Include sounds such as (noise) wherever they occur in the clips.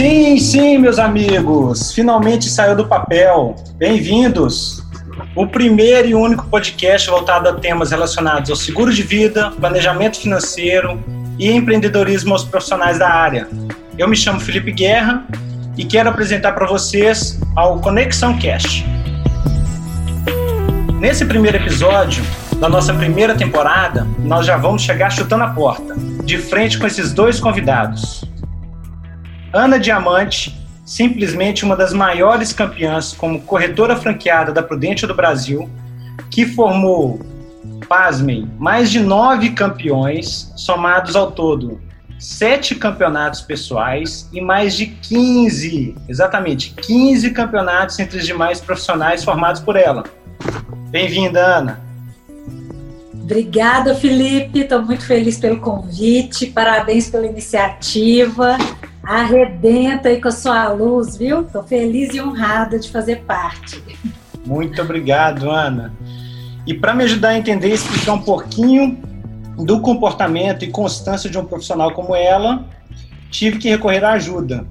Sim, sim, meus amigos, finalmente saiu do papel. Bem-vindos! O primeiro e único podcast voltado a temas relacionados ao seguro de vida, planejamento financeiro e empreendedorismo aos profissionais da área. Eu me chamo Felipe Guerra e quero apresentar para vocês ao Conexão Cast. Nesse primeiro episódio da nossa primeira temporada, nós já vamos chegar chutando a porta, de frente com esses dois convidados. Ana Diamante, simplesmente uma das maiores campeãs como corretora franqueada da Prudente do Brasil, que formou, pasmem, mais de nove campeões, somados ao todo sete campeonatos pessoais e mais de 15, exatamente, 15 campeonatos entre os demais profissionais formados por ela. Bem-vinda, Ana. Obrigada, Felipe. Estou muito feliz pelo convite. Parabéns pela iniciativa. Arrebenta aí com a sua luz, viu? Estou feliz e honrada de fazer parte. Muito obrigado, Ana. E para me ajudar a entender e explicar um pouquinho do comportamento e constância de um profissional como ela, tive que recorrer à ajuda.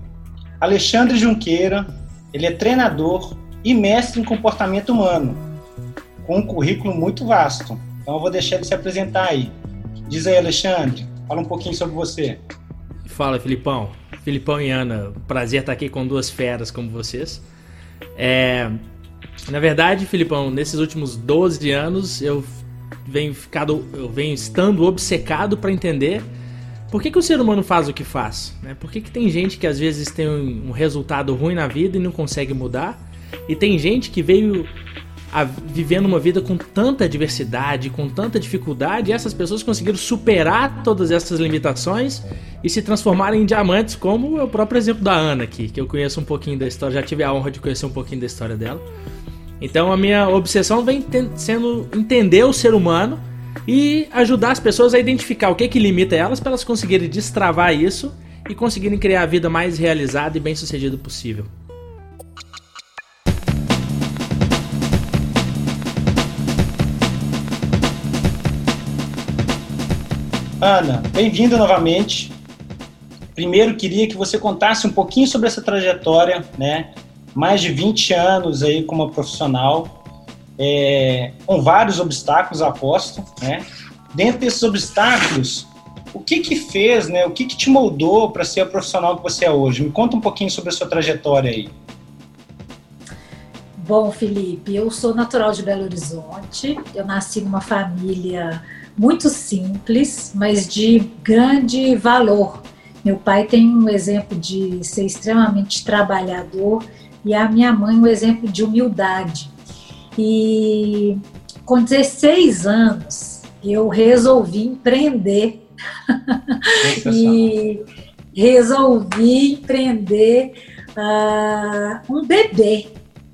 Alexandre Junqueira, ele é treinador e mestre em comportamento humano, com um currículo muito vasto. Então eu vou deixar ele se apresentar aí. Diz aí, Alexandre, fala um pouquinho sobre você. Fala, Filipão. Filipão e Ana, prazer estar aqui com duas feras como vocês. É, na verdade, Filipão, nesses últimos 12 anos eu venho ficado, eu venho estando obcecado para entender por que, que o ser humano faz o que faz. Né? Por que, que tem gente que às vezes tem um, um resultado ruim na vida e não consegue mudar? E tem gente que veio a, vivendo uma vida com tanta adversidade, com tanta dificuldade, essas pessoas conseguiram superar todas essas limitações e se transformarem em diamantes, como é o próprio exemplo da Ana aqui, que eu conheço um pouquinho da história, já tive a honra de conhecer um pouquinho da história dela. Então a minha obsessão vem sendo entender o ser humano e ajudar as pessoas a identificar o que, que limita elas para elas conseguirem destravar isso e conseguirem criar a vida mais realizada e bem sucedida possível. Ana, bem-vinda novamente. Primeiro, queria que você contasse um pouquinho sobre essa trajetória, né? mais de 20 anos aí como profissional, é, com vários obstáculos, aposto, né? Dentro desses obstáculos, o que que fez, né? O que que te moldou para ser o profissional que você é hoje? Me conta um pouquinho sobre a sua trajetória aí. Bom, Felipe, eu sou natural de Belo Horizonte. Eu nasci numa família muito simples, mas de grande valor. Meu pai tem um exemplo de ser extremamente trabalhador e a minha mãe um exemplo de humildade. E com 16 anos eu resolvi empreender (laughs) e resolvi empreender uh, um bebê,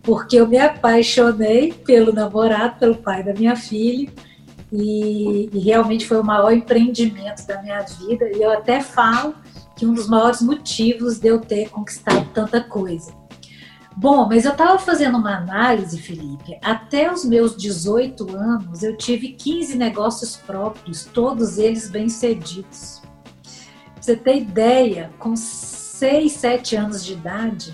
porque eu me apaixonei pelo namorado, pelo pai da minha filha, e, e, realmente foi o maior empreendimento da minha vida. E eu até falo que um dos maiores motivos de eu ter conquistado tanta coisa. Bom, mas eu estava fazendo uma análise, Felipe. Até os meus 18 anos, eu tive 15 negócios próprios, todos eles bem-sucedidos. Você ter ideia, com 6, 7 anos de idade,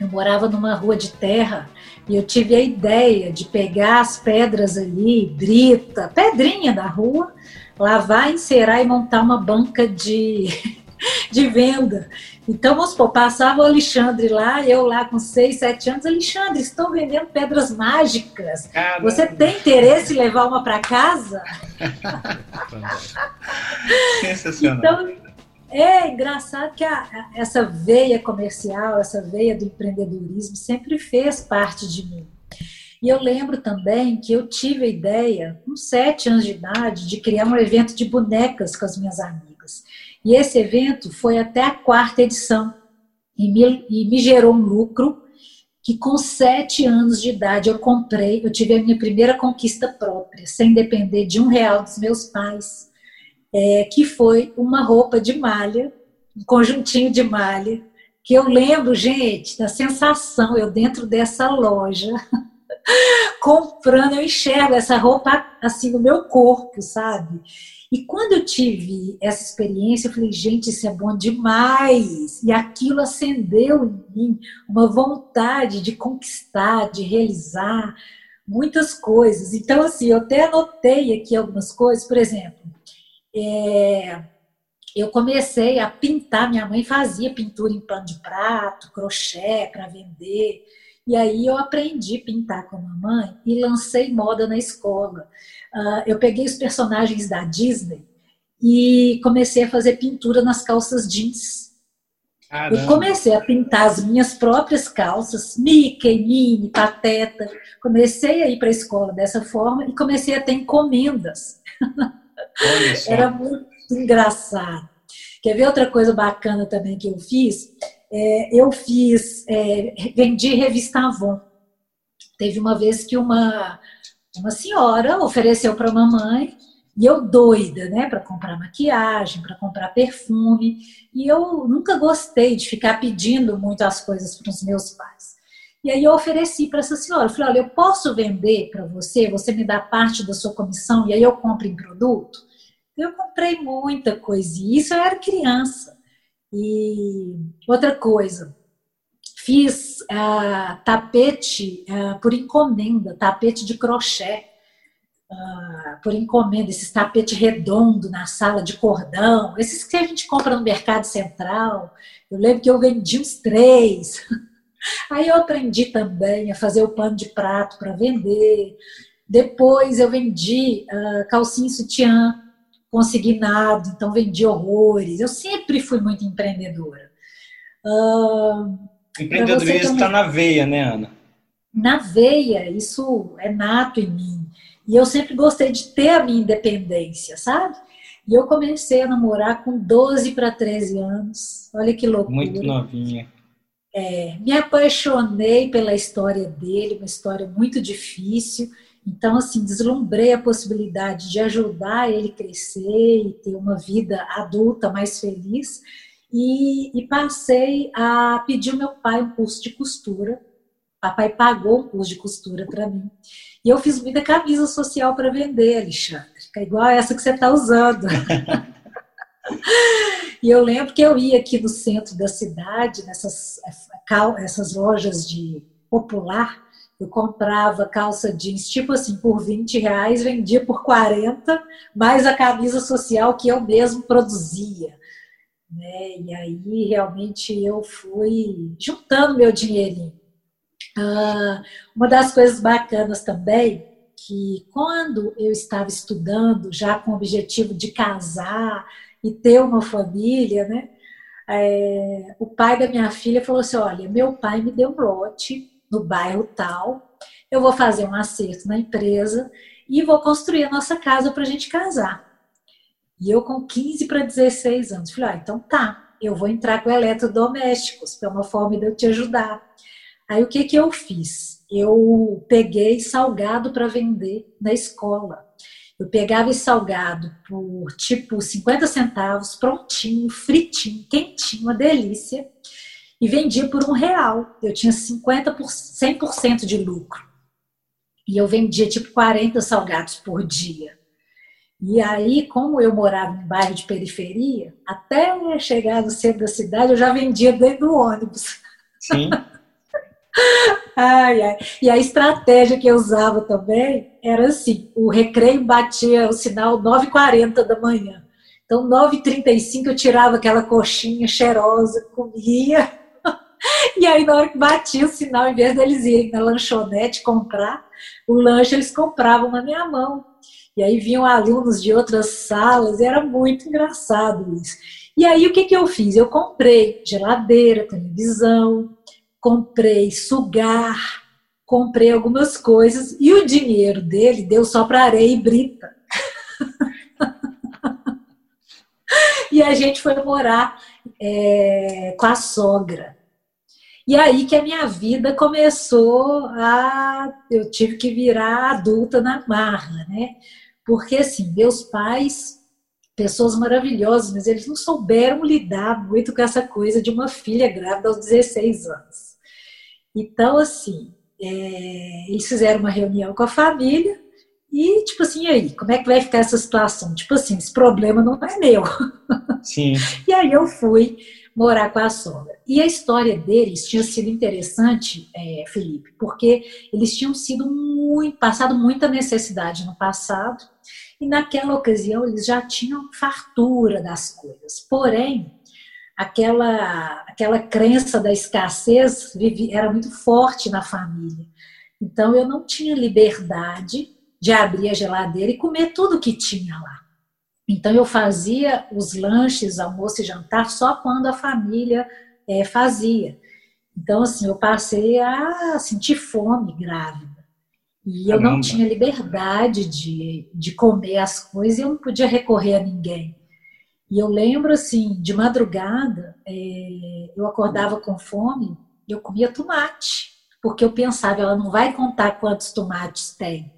eu morava numa rua de terra e eu tive a ideia de pegar as pedras ali, brita, pedrinha da rua, lavar, encerar e montar uma banca de, (laughs) de venda. Então, vamos supor, passava o Alexandre lá, eu lá com 6, 7 anos, Alexandre, estão vendendo pedras mágicas. Caramba. Você tem interesse em levar uma para casa? (laughs) Sensacional. Então, é engraçado que a, essa veia comercial, essa veia do empreendedorismo sempre fez parte de mim. E eu lembro também que eu tive a ideia, com sete anos de idade, de criar um evento de bonecas com as minhas amigas. E esse evento foi até a quarta edição e me, e me gerou um lucro que com sete anos de idade eu comprei, eu tive a minha primeira conquista própria, sem depender de um real dos meus pais é, que foi uma roupa de malha, um conjuntinho de malha, que eu lembro, gente, da sensação, eu dentro dessa loja, (laughs) comprando, eu enxergo essa roupa assim no meu corpo, sabe? E quando eu tive essa experiência, eu falei, gente, isso é bom demais. E aquilo acendeu em mim uma vontade de conquistar, de realizar muitas coisas. Então, assim, eu até anotei aqui algumas coisas, por exemplo, é, eu comecei a pintar, minha mãe fazia pintura em pano de prato, crochê para vender. E aí eu aprendi a pintar com a mamãe e lancei moda na escola. Uh, eu peguei os personagens da Disney e comecei a fazer pintura nas calças jeans. Caramba. Eu comecei a pintar as minhas próprias calças, Mickey, Minnie, Pateta. Comecei a ir para a escola dessa forma e comecei a ter encomendas. (laughs) Era muito engraçado. Quer ver outra coisa bacana também que eu fiz? É, eu fiz, é, vendi revista Avon. Teve uma vez que uma, uma senhora ofereceu para a mamãe e eu doida, né, para comprar maquiagem, para comprar perfume. E eu nunca gostei de ficar pedindo muito as coisas para os meus pais. E aí eu ofereci para essa senhora, eu falei, olha, eu posso vender para você, você me dá parte da sua comissão e aí eu compro em produto? Eu comprei muita coisa, e isso eu era criança. E outra coisa, fiz uh, tapete uh, por encomenda, tapete de crochê. Uh, por encomenda, esses tapete redondo na sala de cordão, esses que a gente compra no mercado central. Eu lembro que eu vendi uns três. (laughs) Aí eu aprendi também a fazer o pano de prato para vender. Depois eu vendi uh, calcinha e sutiã consignado, então vendi horrores. Eu sempre fui muito empreendedora. Uh, Empreendedorismo está na veia, né, Ana? Na veia, isso é nato em mim. E eu sempre gostei de ter a minha independência, sabe? E eu comecei a namorar com 12 para 13 anos. Olha que loucura. Muito novinha. É, me apaixonei pela história dele, uma história muito difícil. Então, assim, deslumbrei a possibilidade de ajudar ele a crescer e ter uma vida adulta mais feliz. E, e passei a pedir ao meu pai um curso de costura. Papai pagou um curso de costura para mim. E eu fiz muita camisa social para vender, Alexandre. É igual essa que você está usando. (laughs) e eu lembro que eu ia aqui no centro da cidade, nessas essas lojas de popular, eu comprava calça jeans, tipo assim, por 20 reais, vendia por 40, mais a camisa social que eu mesmo produzia. Né? E aí, realmente, eu fui juntando meu dinheirinho. Ah, uma das coisas bacanas também, que quando eu estava estudando, já com o objetivo de casar e ter uma família, né? É, o pai da minha filha falou assim: Olha, meu pai me deu um lote no bairro tal, eu vou fazer um acerto na empresa e vou construir a nossa casa para a gente casar. E eu com 15 para 16 anos, falei, ah, então tá, eu vou entrar com eletrodomésticos, é uma forma de eu te ajudar. Aí o que que eu fiz? Eu peguei salgado para vender na escola. Eu pegava esse salgado por tipo 50 centavos, prontinho, fritinho, quentinho, uma delícia e vendia por um real. Eu tinha 50 por, 100% de lucro. E eu vendia tipo 40 salgados por dia. E aí, como eu morava em bairro de periferia, até chegar no centro da cidade, eu já vendia dentro do ônibus. Sim. (laughs) ai, ai. E a estratégia que eu usava também era assim: o recreio batia o sinal 9h40 da manhã. Então, 9h35 eu tirava aquela coxinha cheirosa, comia (laughs) E aí, na hora que batia o sinal, em vez deles irem na lanchonete comprar o lanche, eles compravam na minha mão. E aí vinham alunos de outras salas, e era muito engraçado isso. E aí, o que, que eu fiz? Eu comprei geladeira, televisão, comprei sugar, comprei algumas coisas, e o dinheiro dele deu só para areia e brita. (laughs) e a gente foi morar é, com a sogra. E aí que a minha vida começou a. Eu tive que virar adulta na marra, né? Porque, assim, meus pais, pessoas maravilhosas, mas eles não souberam lidar muito com essa coisa de uma filha grávida aos 16 anos. Então, assim, é, eles fizeram uma reunião com a família e, tipo assim, aí, como é que vai ficar essa situação? Tipo assim, esse problema não é meu. (laughs) Sim. e aí eu fui morar com a sogra. E a história deles tinha sido interessante, é, Felipe, porque eles tinham sido muito, passado muita necessidade no passado, e naquela ocasião eles já tinham fartura das coisas. Porém, aquela, aquela crença da escassez era muito forte na família. Então eu não tinha liberdade de abrir a geladeira e comer tudo que tinha lá. Então eu fazia os lanches, almoço e jantar só quando a família é, fazia. Então assim eu passei a sentir fome grávida e eu não tinha liberdade de, de comer as coisas e eu não podia recorrer a ninguém. E eu lembro, assim, de madrugada, é, eu acordava com fome e eu comia tomate, porque eu pensava, ela não vai contar quantos tomates tem.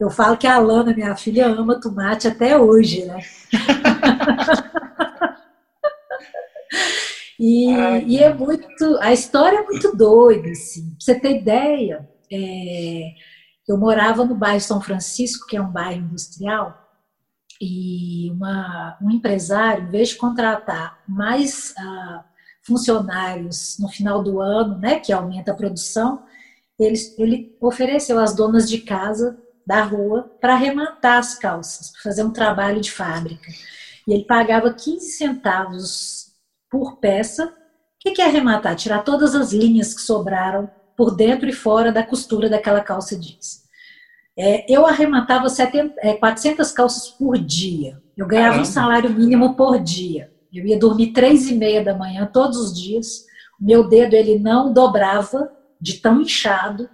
Eu falo que a Alana, minha filha, ama tomate até hoje, né? (laughs) e, e, é muito. A história é muito doida, assim. Pra você ter ideia, é, eu morava no bairro São Francisco, que é um bairro industrial, e uma, um empresário, em vez de contratar mais ah, funcionários no final do ano, né, que aumenta a produção, ele, ele ofereceu às donas de casa da rua para arrematar as calças, para fazer um trabalho de fábrica. E ele pagava 15 centavos por peça. O que é arrematar? Tirar todas as linhas que sobraram por dentro e fora da costura daquela calça jeans. É, eu arrematava 70, é, 400 calças por dia. Eu ganhava Caramba. um salário mínimo por dia. Eu ia dormir três e meia da manhã todos os dias. Meu dedo ele não dobrava de tão inchado.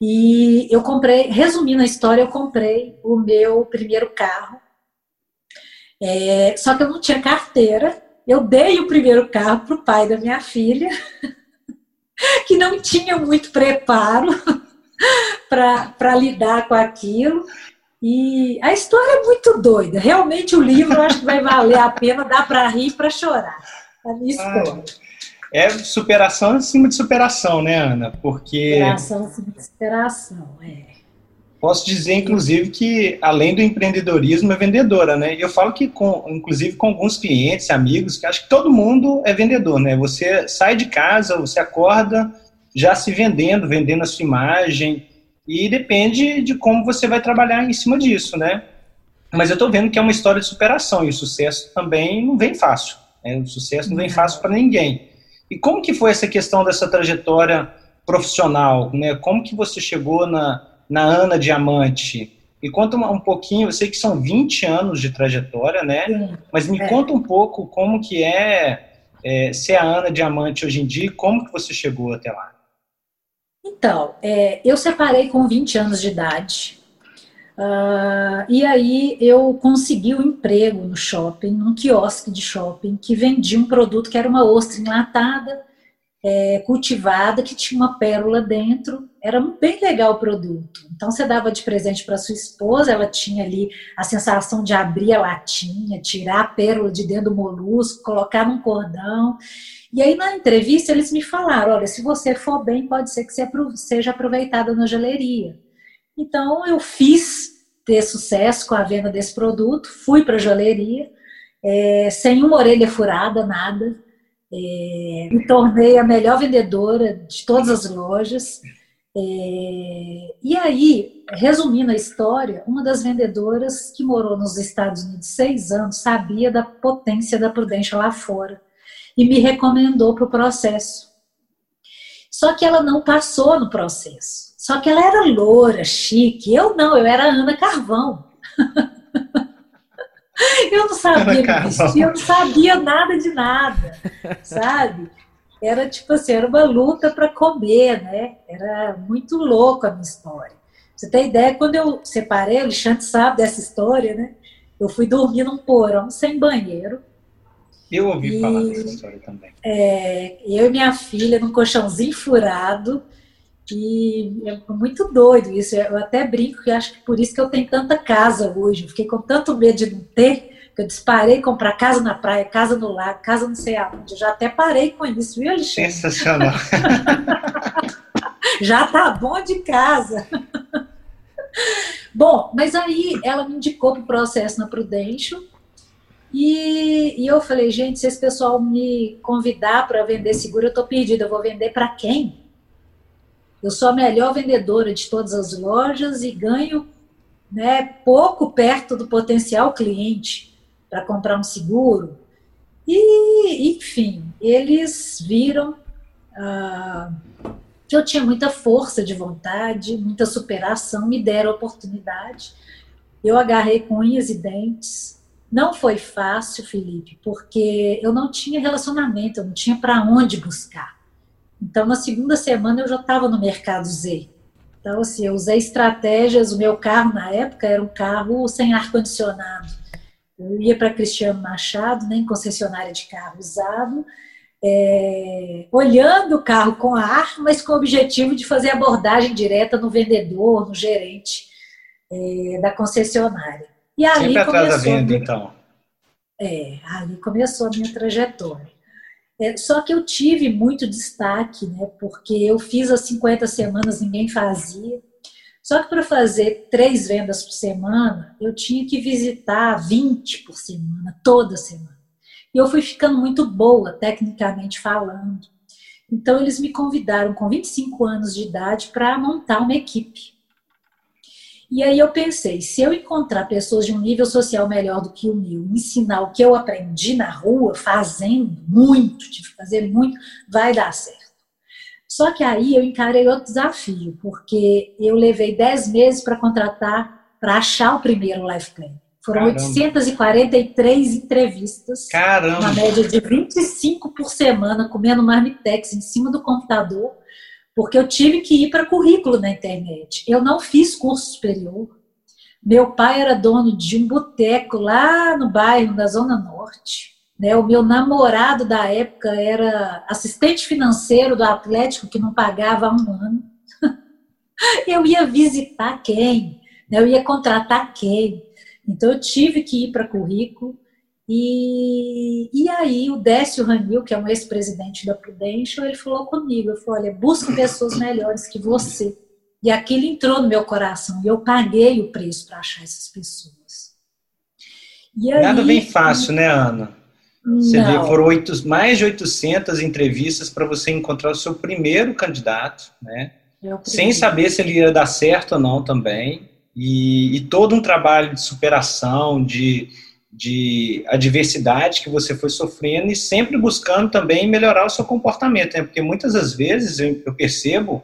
E eu comprei, resumindo a história, eu comprei o meu primeiro carro. É, só que eu não tinha carteira. Eu dei o primeiro carro para o pai da minha filha, (laughs) que não tinha muito preparo (laughs) (laughs) para lidar com aquilo. E a história é muito doida. Realmente o livro eu acho que vai valer a pena, dá para rir e para chorar. A minha história. é superação acima de superação, né, Ana? Porque. Superação acima de superação, é. Posso dizer, inclusive, que além do empreendedorismo é vendedora, né? E eu falo que, com, inclusive, com alguns clientes, amigos, que acho que todo mundo é vendedor, né? Você sai de casa, você acorda, já se vendendo, vendendo a sua imagem, e depende de como você vai trabalhar em cima disso, né? Mas eu estou vendo que é uma história de superação, e o sucesso também não vem fácil. Né? O sucesso não vem fácil para ninguém. E como que foi essa questão dessa trajetória profissional? Né? Como que você chegou na, na Ana Diamante? Me conta um, pouquinho, eu sei que são 20 anos de trajetória, né? Mas me é. conta um pouco como que é, é ser a Ana Diamante hoje em dia e como que você chegou até lá. Então, é, eu separei com 20 anos de idade. Uh, e aí eu consegui um emprego no shopping, num quiosque de shopping, que vendia um produto que era uma ostra enlatada, é, cultivada, que tinha uma pérola dentro. Era bem legal o produto. Então você dava de presente para sua esposa, ela tinha ali a sensação de abrir a latinha, tirar a pérola de dentro do molusco, colocar num cordão. E aí, na entrevista, eles me falaram: olha, se você for bem, pode ser que você seja aproveitada na geleria. Então, eu fiz ter sucesso com a venda desse produto, fui para a joalheria, é, sem uma orelha furada, nada. É, me tornei a melhor vendedora de todas as lojas. É, e aí, resumindo a história, uma das vendedoras que morou nos Estados Unidos seis anos sabia da potência da Prudential lá fora e me recomendou para o processo. Só que ela não passou no processo. Só que ela era loura, chique. Eu não, eu era Ana Carvão. (laughs) eu não sabia me vestir, eu não sabia nada de nada, sabe? Era tipo assim, era uma luta para comer, né? Era muito louco a minha história. Você tem ideia, quando eu separei, o Alexandre sabe dessa história, né? Eu fui dormir num porão sem banheiro, eu ouvi e, falar dessa história também. É, eu e minha filha num colchãozinho furado. E é muito doido isso. Eu até brinco que acho que por isso que eu tenho tanta casa hoje. Eu fiquei com tanto medo de não ter, que eu disparei comprar casa na praia, casa no lago, casa não sei aonde. Eu já até parei com isso, viu, Alexandre? Sensacional. (laughs) Já tá bom de casa. bom, mas aí ela me indicou para o processo na Prudential e, e, eu falei, gente, se esse pessoal me convidar para vender seguro, eu estou perdida. Eu vou vender para quem? Eu sou a melhor vendedora de todas as lojas e ganho né, pouco perto do potencial cliente para comprar um seguro. E, enfim, eles viram ah, que eu tinha muita força de vontade, muita superação, me deram oportunidade. Eu agarrei com unhas e dentes, não foi fácil, Felipe, porque eu não tinha relacionamento, eu não tinha para onde buscar. Então, na segunda semana, eu já estava no Mercado Z. Então, assim, eu usei estratégias. O meu carro, na época, era um carro sem ar-condicionado. Eu ia para Cristiano Machado, nem concessionária de carro usado, é, olhando o carro com ar, mas com o objetivo de fazer abordagem direta no vendedor, no gerente é, da concessionária. E ali Sempre atrás da venda, então. É, ali começou a minha trajetória. É, só que eu tive muito destaque, né? Porque eu fiz as 50 semanas, ninguém fazia. Só que para fazer três vendas por semana, eu tinha que visitar 20 por semana, toda semana. E eu fui ficando muito boa, tecnicamente falando. Então, eles me convidaram com 25 anos de idade para montar uma equipe. E aí eu pensei, se eu encontrar pessoas de um nível social melhor do que o meu, ensinar o que eu aprendi na rua, fazendo muito, de fazer muito, vai dar certo. Só que aí eu encarei outro desafio, porque eu levei 10 meses para contratar, para achar o primeiro life plan. Foram Caramba. 843 entrevistas, Caramba. uma média de 25 por semana, comendo marmitex em cima do computador porque eu tive que ir para currículo na internet. Eu não fiz curso superior. Meu pai era dono de um boteco lá no bairro da Zona Norte. Né? O meu namorado da época era assistente financeiro do Atlético, que não pagava há um ano. (laughs) Eu ia visitar quem? Né? Eu ia contratar quem? Então eu tive que ir para currículo e, e aí o Décio Ranil, que é um ex-presidente da Prudential, ele falou comigo, eu falei, olha, busque pessoas melhores que você. E aquilo entrou no meu coração, e eu paguei o preço para achar essas pessoas. Aí, Nada bem fácil, né, Ana? Você vê, foram oito, mais de 800 entrevistas para você encontrar o seu primeiro candidato, né? Sem saber se ele ia dar certo ou não também. E, e todo um trabalho de superação, de, de adversidade que você foi sofrendo e sempre buscando também melhorar o seu comportamento, né? Porque muitas das vezes eu percebo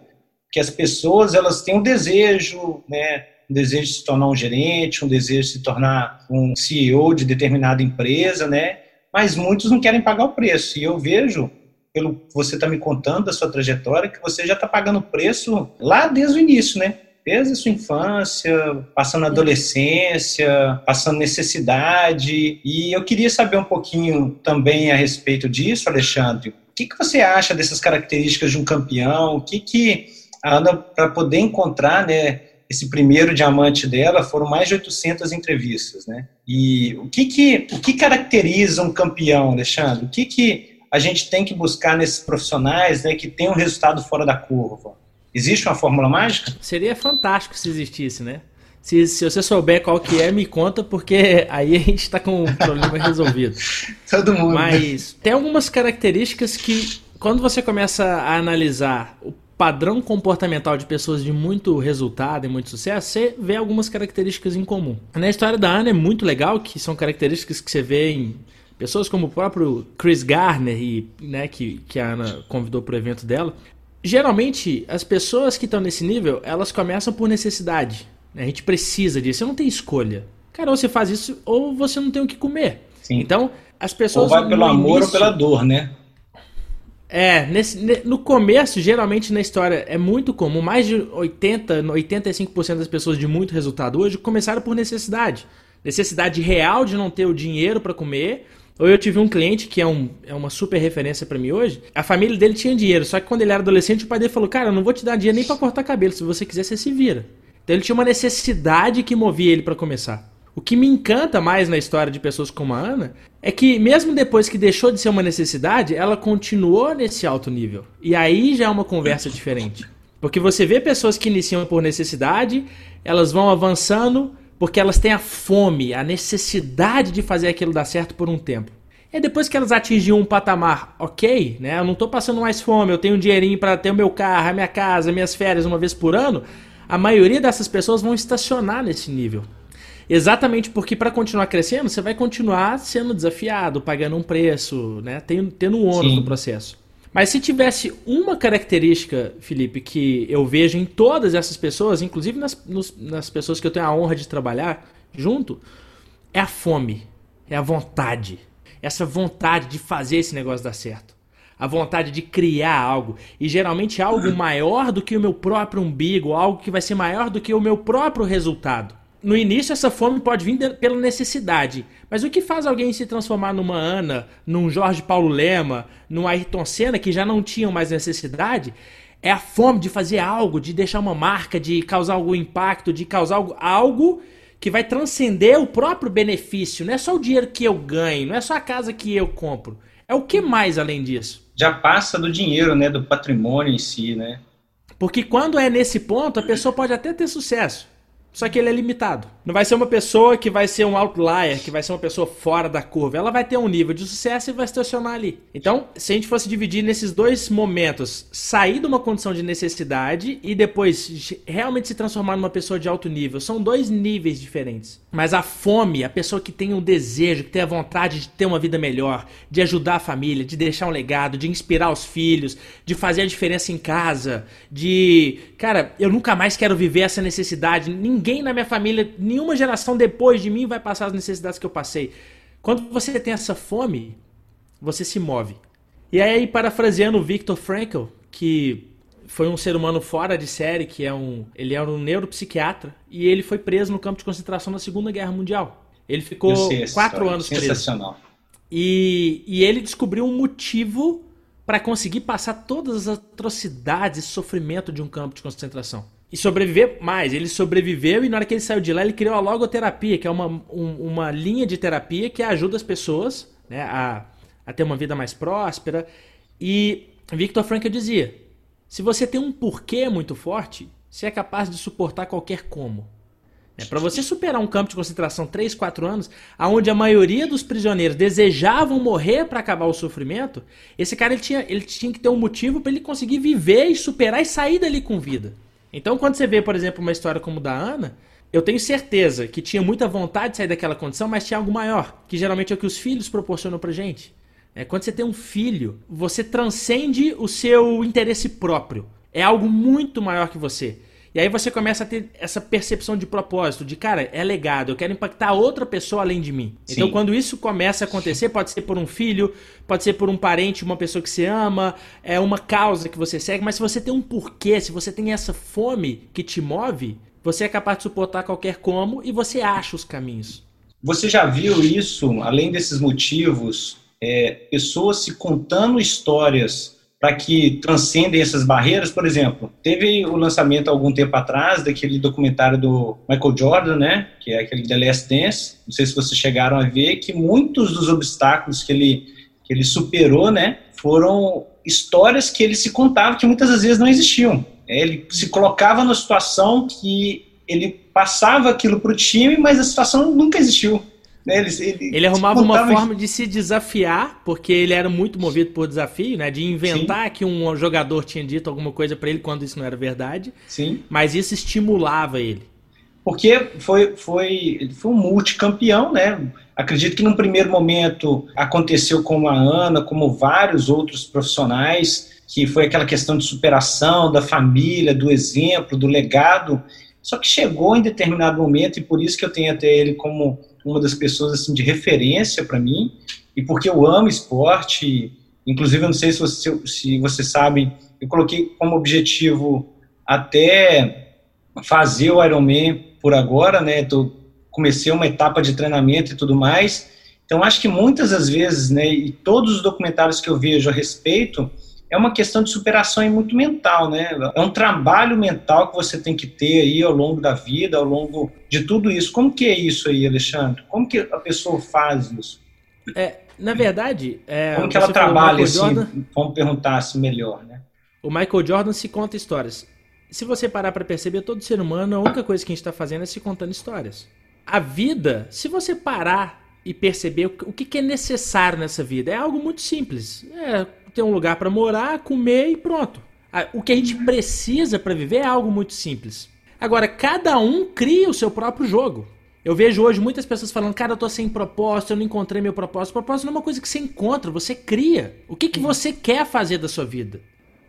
que as pessoas elas têm um desejo, né? Um desejo de se tornar um gerente, um desejo de se tornar um CEO de determinada empresa, né? Mas muitos não querem pagar o preço. E eu vejo, pelo você está me contando da sua trajetória, que você já está pagando o preço lá desde o início, né? Desde a sua infância, passando adolescência, passando necessidade. E eu queria saber um pouquinho também a respeito disso, Alexandre. O que, que você acha dessas características de um campeão? O que, que a Ana, para poder encontrar né, esse primeiro diamante dela, foram mais de 800 entrevistas. Né? E o que, que, o que caracteriza um campeão, Alexandre? O que, que a gente tem que buscar nesses profissionais né, que têm um resultado fora da curva? Existe uma fórmula mágica? Seria fantástico se existisse, né? Se, se você souber qual que é, me conta, porque (laughs) aí a gente está com o problema resolvido. (laughs) Todo mundo. Mas tem algumas características que, quando você começa a analisar o padrão comportamental de pessoas de muito resultado e muito sucesso, você vê algumas características em comum. Na história da Ana é muito legal, que são características que você vê em pessoas como o próprio Chris Garner, e, né, que, que a Ana convidou para o evento dela, geralmente as pessoas que estão nesse nível, elas começam por necessidade. A gente precisa disso, você não tem escolha. Cara, ou você faz isso ou você não tem o que comer. Sim. Então, as pessoas. Ou vai pelo amor início, ou pela dor, né? É, nesse, no começo, geralmente na história, é muito comum, mais de 80, 85% das pessoas de muito resultado hoje começaram por necessidade. Necessidade real de não ter o dinheiro para comer, ou eu tive um cliente que é, um, é uma super referência para mim hoje. A família dele tinha dinheiro, só que quando ele era adolescente, o pai dele falou: Cara, eu não vou te dar dinheiro nem para cortar cabelo. Se você quiser, você se vira. Então ele tinha uma necessidade que movia ele para começar. O que me encanta mais na história de pessoas como a Ana é que, mesmo depois que deixou de ser uma necessidade, ela continuou nesse alto nível. E aí já é uma conversa diferente. Porque você vê pessoas que iniciam por necessidade, elas vão avançando porque elas têm a fome, a necessidade de fazer aquilo dar certo por um tempo. E depois que elas atingem um patamar, ok, né? Eu não estou passando mais fome, eu tenho um dinheirinho para ter o meu carro, a minha casa, minhas férias uma vez por ano. A maioria dessas pessoas vão estacionar nesse nível. Exatamente porque para continuar crescendo, você vai continuar sendo desafiado, pagando um preço, né? Tendo, tendo um ônus no processo. Mas se tivesse uma característica, Felipe, que eu vejo em todas essas pessoas, inclusive nas, nos, nas pessoas que eu tenho a honra de trabalhar junto, é a fome, é a vontade. Essa vontade de fazer esse negócio dar certo. A vontade de criar algo. E geralmente algo maior do que o meu próprio umbigo, algo que vai ser maior do que o meu próprio resultado no início essa fome pode vir pela necessidade. Mas o que faz alguém se transformar numa Ana, num Jorge Paulo Lema, num Ayrton Senna que já não tinham mais necessidade? É a fome de fazer algo, de deixar uma marca, de causar algum impacto, de causar algo, algo que vai transcender o próprio benefício. Não é só o dinheiro que eu ganho, não é só a casa que eu compro. É o que mais além disso? Já passa do dinheiro, né, do patrimônio em si, né? Porque quando é nesse ponto, a pessoa pode até ter sucesso. Só que ele é limitado. Não vai ser uma pessoa que vai ser um outlier, que vai ser uma pessoa fora da curva. Ela vai ter um nível de sucesso e vai estacionar ali. Então, se a gente fosse dividir nesses dois momentos, sair de uma condição de necessidade e depois realmente se transformar numa pessoa de alto nível, são dois níveis diferentes. Mas a fome, a pessoa que tem um desejo, que tem a vontade de ter uma vida melhor, de ajudar a família, de deixar um legado, de inspirar os filhos, de fazer a diferença em casa, de, cara, eu nunca mais quero viver essa necessidade. Ninguém na minha família, nenhuma geração depois de mim vai passar as necessidades que eu passei. Quando você tem essa fome, você se move. E aí, parafraseando o Viktor Frankl, que foi um ser humano fora de série, que é um. Ele era um neuropsiquiatra, e ele foi preso no campo de concentração na Segunda Guerra Mundial. Ele ficou quatro anos preso. Sensacional. E, e ele descobriu um motivo para conseguir passar todas as atrocidades e sofrimento de um campo de concentração. E sobreviver mais. Ele sobreviveu e na hora que ele saiu de lá, ele criou a logoterapia, que é uma, um, uma linha de terapia que ajuda as pessoas né, a, a ter uma vida mais próspera. E Victor Frankl dizia: se você tem um porquê muito forte, você é capaz de suportar qualquer como. É, para você superar um campo de concentração 3, 4 anos, onde a maioria dos prisioneiros desejavam morrer para acabar o sofrimento, esse cara ele tinha, ele tinha que ter um motivo para ele conseguir viver e superar e sair dali com vida. Então, quando você vê, por exemplo, uma história como da Ana, eu tenho certeza que tinha muita vontade de sair daquela condição, mas tinha algo maior, que geralmente é o que os filhos proporcionam pra gente. É, quando você tem um filho, você transcende o seu interesse próprio. É algo muito maior que você. E aí você começa a ter essa percepção de propósito, de cara, é legado, eu quero impactar outra pessoa além de mim. Sim. Então quando isso começa a acontecer, pode ser por um filho, pode ser por um parente, uma pessoa que você ama, é uma causa que você segue, mas se você tem um porquê, se você tem essa fome que te move, você é capaz de suportar qualquer como e você acha os caminhos. Você já viu isso, além desses motivos, é, pessoas se contando histórias para que transcendem essas barreiras. Por exemplo, teve o lançamento algum tempo atrás daquele documentário do Michael Jordan, né, que é aquele The Last Dance. Não sei se vocês chegaram a ver que muitos dos obstáculos que ele que ele superou, né, foram histórias que ele se contava que muitas vezes não existiam. Ele se colocava numa situação que ele passava aquilo para o time, mas a situação nunca existiu. Né? Ele, ele, ele, arrumava uma forma de se desafiar, porque ele era muito movido por desafio, né? De inventar Sim. que um jogador tinha dito alguma coisa para ele quando isso não era verdade. Sim. Mas isso estimulava ele. Porque foi, foi, ele foi um multicampeão, né? Acredito que num primeiro momento aconteceu com a Ana, como vários outros profissionais, que foi aquela questão de superação, da família, do exemplo, do legado. Só que chegou em determinado momento, e por isso que eu tenho até ele como uma das pessoas assim de referência para mim e porque eu amo esporte. Inclusive, eu não sei se você, se você sabe, eu coloquei como objetivo até fazer o Ironman por agora, né? Tô, comecei uma etapa de treinamento e tudo mais. Então, acho que muitas das vezes, né, e todos os documentários que eu vejo a respeito, é uma questão de superação e muito mental, né? É um trabalho mental que você tem que ter aí ao longo da vida, ao longo de tudo isso. Como que é isso aí, Alexandre? Como que a pessoa faz isso? É, na verdade, é, como que ela trabalha assim? Jordan, vamos perguntar assim melhor, né? O Michael Jordan se conta histórias. se você parar para perceber, todo ser humano, a única coisa que a gente está fazendo é se contando histórias. A vida, se você parar e perceber o que é necessário nessa vida, é algo muito simples. É ter um lugar para morar, comer e pronto. O que a gente precisa para viver é algo muito simples. Agora, cada um cria o seu próprio jogo. Eu vejo hoje muitas pessoas falando, cara, eu tô sem propósito, eu não encontrei meu propósito. Propósito não é uma coisa que você encontra, você cria. O que, que você quer fazer da sua vida?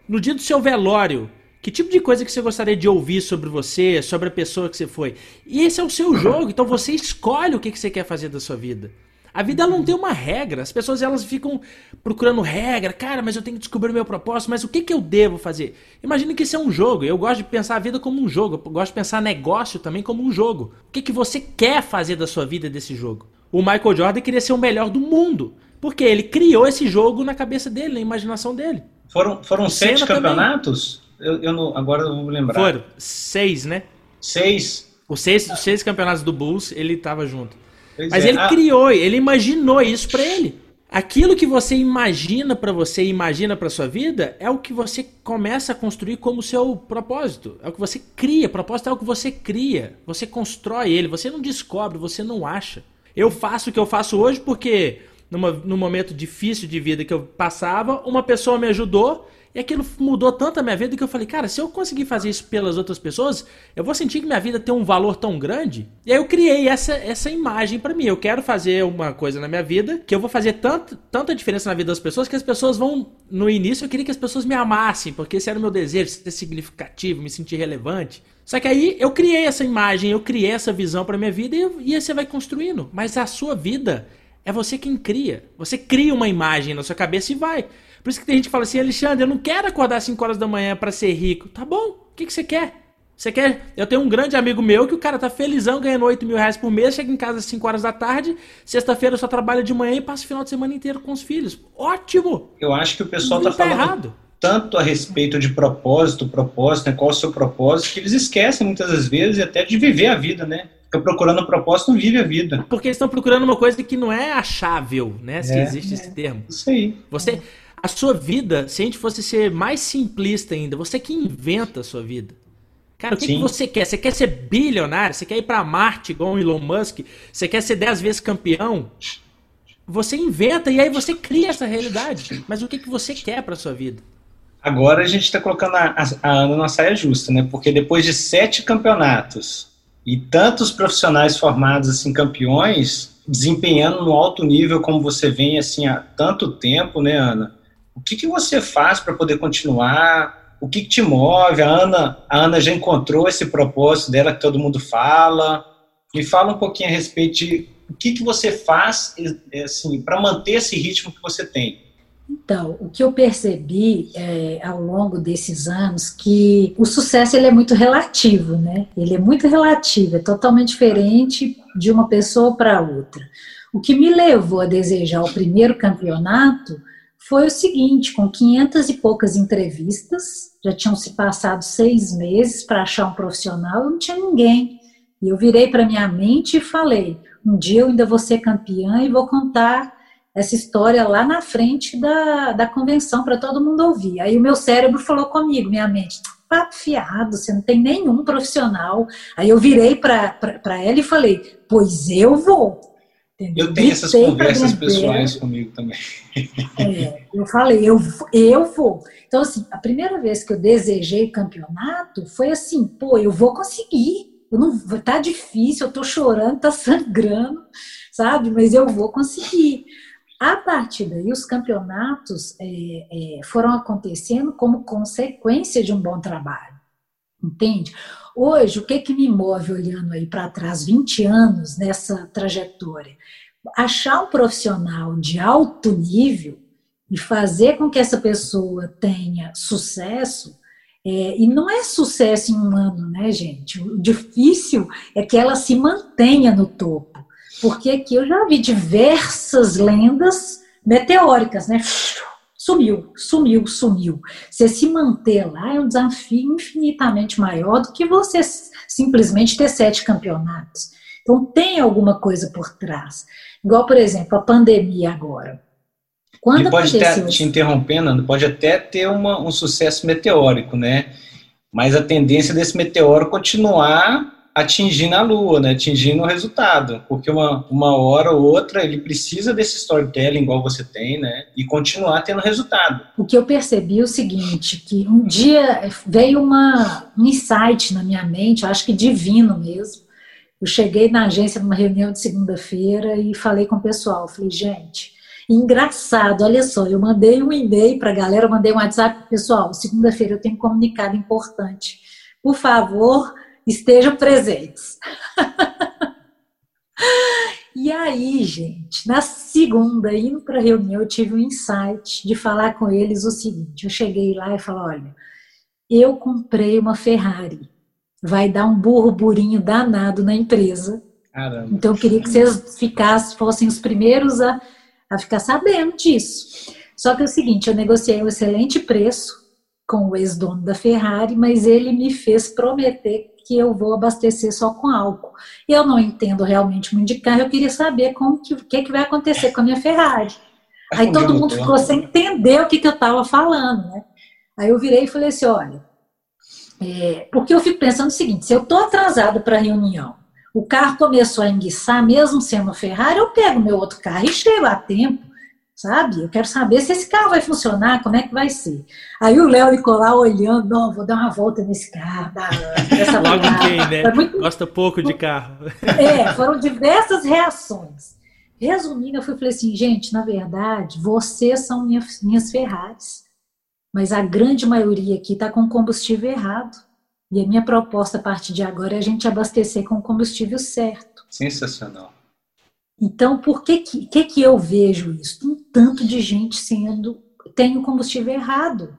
No dia do seu velório, que tipo de coisa que você gostaria de ouvir sobre você, sobre a pessoa que você foi? E esse é o seu (coughs) jogo, então você escolhe o que, que você quer fazer da sua vida. A vida não tem uma regra. As pessoas elas ficam procurando regra. Cara, mas eu tenho que descobrir o meu propósito. Mas o que, que eu devo fazer? Imagine que isso é um jogo. Eu gosto de pensar a vida como um jogo. Eu gosto de pensar negócio também como um jogo. O que, que você quer fazer da sua vida desse jogo? O Michael Jordan queria ser o melhor do mundo. Porque ele criou esse jogo na cabeça dele, na imaginação dele. Foram, foram sete campeonatos? Eu, eu não, agora eu vou lembrar. Foram seis, né? Seis. Os seis, os seis campeonatos do Bulls, ele tava junto. Pois Mas é. ele ah. criou, ele imaginou isso para ele. Aquilo que você imagina para você, imagina para sua vida, é o que você começa a construir como seu propósito. É o que você cria. Propósito é o que você cria. Você constrói ele. Você não descobre, você não acha. Eu faço o que eu faço hoje porque numa, num momento difícil de vida que eu passava, uma pessoa me ajudou e aquilo mudou tanto a minha vida que eu falei, cara, se eu conseguir fazer isso pelas outras pessoas, eu vou sentir que minha vida tem um valor tão grande. E aí eu criei essa, essa imagem para mim. Eu quero fazer uma coisa na minha vida que eu vou fazer tanto, tanta diferença na vida das pessoas que as pessoas vão. No início eu queria que as pessoas me amassem, porque esse era o meu desejo, ser significativo, me sentir relevante. Só que aí eu criei essa imagem, eu criei essa visão para minha vida e, e você vai construindo. Mas a sua vida é você quem cria. Você cria uma imagem na sua cabeça e vai. Por isso que tem gente que fala assim, Alexandre, eu não quero acordar às 5 horas da manhã para ser rico. Tá bom, o que, que você quer? Você quer? Eu tenho um grande amigo meu que o cara tá felizão ganhando 8 mil reais por mês, chega em casa às 5 horas da tarde, sexta-feira só trabalha de manhã e passa o final de semana inteiro com os filhos. Ótimo! Eu acho que o pessoal tá, tá falando errado. tanto a respeito de propósito, propósito, né, qual o seu propósito, que eles esquecem muitas das vezes até de viver a vida, né? Fica procurando um propósito, não vive a vida. Porque eles estão procurando uma coisa que não é achável, né? Se é, existe é, esse termo. Isso aí. Você, a sua vida, se a gente fosse ser mais simplista ainda, você que inventa a sua vida. Cara, o que, que, você quer? Você quer ser bilionário? Você quer ir para Marte igual o Elon Musk? Você quer ser dez vezes campeão? Você inventa e aí você cria essa realidade. Mas o que, que você quer para sua vida? Agora a gente está colocando a, a, a Ana na saia justa, né? Porque depois de sete campeonatos e tantos profissionais formados assim campeões, desempenhando no alto nível como você vem assim há tanto tempo, né, Ana? O que, que você faz para poder continuar? O que, que, te move? A Ana, a Ana já encontrou esse propósito dela que todo mundo fala. Me fala um pouquinho a respeito de o que, que você faz assim, para manter esse ritmo que você tem. Então, o que eu percebi é, ao longo desses anos que o sucesso ele é muito relativo, né? Ele é muito relativo, é totalmente diferente de uma pessoa para outra. O que me levou a desejar o primeiro campeonato foi o seguinte: com 500 e poucas entrevistas, já tinham se passado seis meses para achar um profissional, não tinha ninguém. E eu virei para minha mente e falei: um dia eu ainda vou ser campeã e vou contar essa história lá na frente da, da convenção para todo mundo ouvir. Aí o meu cérebro falou comigo, minha mente, papo fiado, você não tem nenhum profissional. Aí eu virei para ela e falei, pois eu vou. Entendeu? Eu tenho essas conversas pessoais comigo também. É, eu falei, eu, eu vou. Então, assim, a primeira vez que eu desejei campeonato foi assim, pô, eu vou conseguir. Eu não, tá difícil, eu tô chorando, tá sangrando, sabe? Mas eu vou conseguir. A partir daí, os campeonatos é, é, foram acontecendo como consequência de um bom trabalho, entende? Hoje, o que, que me move olhando aí para trás 20 anos nessa trajetória? Achar um profissional de alto nível e fazer com que essa pessoa tenha sucesso, é, e não é sucesso em um ano, né, gente? O difícil é que ela se mantenha no topo. Porque aqui eu já vi diversas lendas meteóricas, né? sumiu, sumiu, sumiu. Você se manter lá é um desafio infinitamente maior do que você simplesmente ter sete campeonatos. Então tem alguma coisa por trás. Igual, por exemplo, a pandemia agora. Quando e pode ter, te interrompendo, pode até ter uma, um sucesso meteórico, né? mas a tendência desse meteoro continuar atingindo a lua, né? atingindo o resultado, porque uma, uma hora ou outra ele precisa desse storytelling igual você tem, né? E continuar tendo resultado. O que eu percebi é o seguinte, que um dia veio uma, um insight na minha mente, acho que divino mesmo. Eu cheguei na agência numa reunião de segunda-feira e falei com o pessoal, falei, gente, engraçado, olha só, eu mandei um e-mail para a galera, mandei um WhatsApp, pessoal, segunda-feira eu tenho um comunicado importante. Por favor, estejam presentes. (laughs) e aí, gente, na segunda, indo para a reunião, eu tive um insight de falar com eles o seguinte: eu cheguei lá e falei, olha, eu comprei uma Ferrari, vai dar um burburinho danado na empresa. Caramba. Então eu queria que vocês ficassem, fossem os primeiros a, a ficar sabendo disso. Só que é o seguinte, eu negociei um excelente preço com o ex-dono da Ferrari, mas ele me fez prometer que eu vou abastecer só com álcool. Eu não entendo realmente muito de carro, eu queria saber como que, o que, é que vai acontecer com a minha Ferrari. Aí todo mundo ficou sem entender o que, que eu estava falando, né? Aí eu virei e falei assim, olha, é, porque eu fico pensando o seguinte, se eu estou atrasado para a reunião, o carro começou a enguiçar, mesmo sendo Ferrari, eu pego meu outro carro e chego a tempo sabe? Eu quero saber se esse carro vai funcionar, como é que vai ser. Aí o Léo lá olhando, não, vou dar uma volta nesse carro, Logo quem, né? Muito... Gosta pouco de carro. É, foram diversas reações. Resumindo, eu falei assim, gente, na verdade, vocês são minhas, minhas Ferraris, mas a grande maioria aqui está com combustível errado. E a minha proposta a partir de agora é a gente abastecer com o combustível certo. Sensacional. Então, por que que, que que eu vejo isso? Um tanto de gente sendo tem o combustível errado.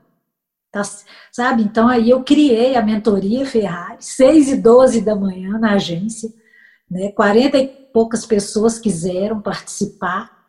Tá, sabe? Então aí eu criei a mentoria Ferrari, 6 e 12 da manhã na agência, né? 40 e poucas pessoas quiseram participar.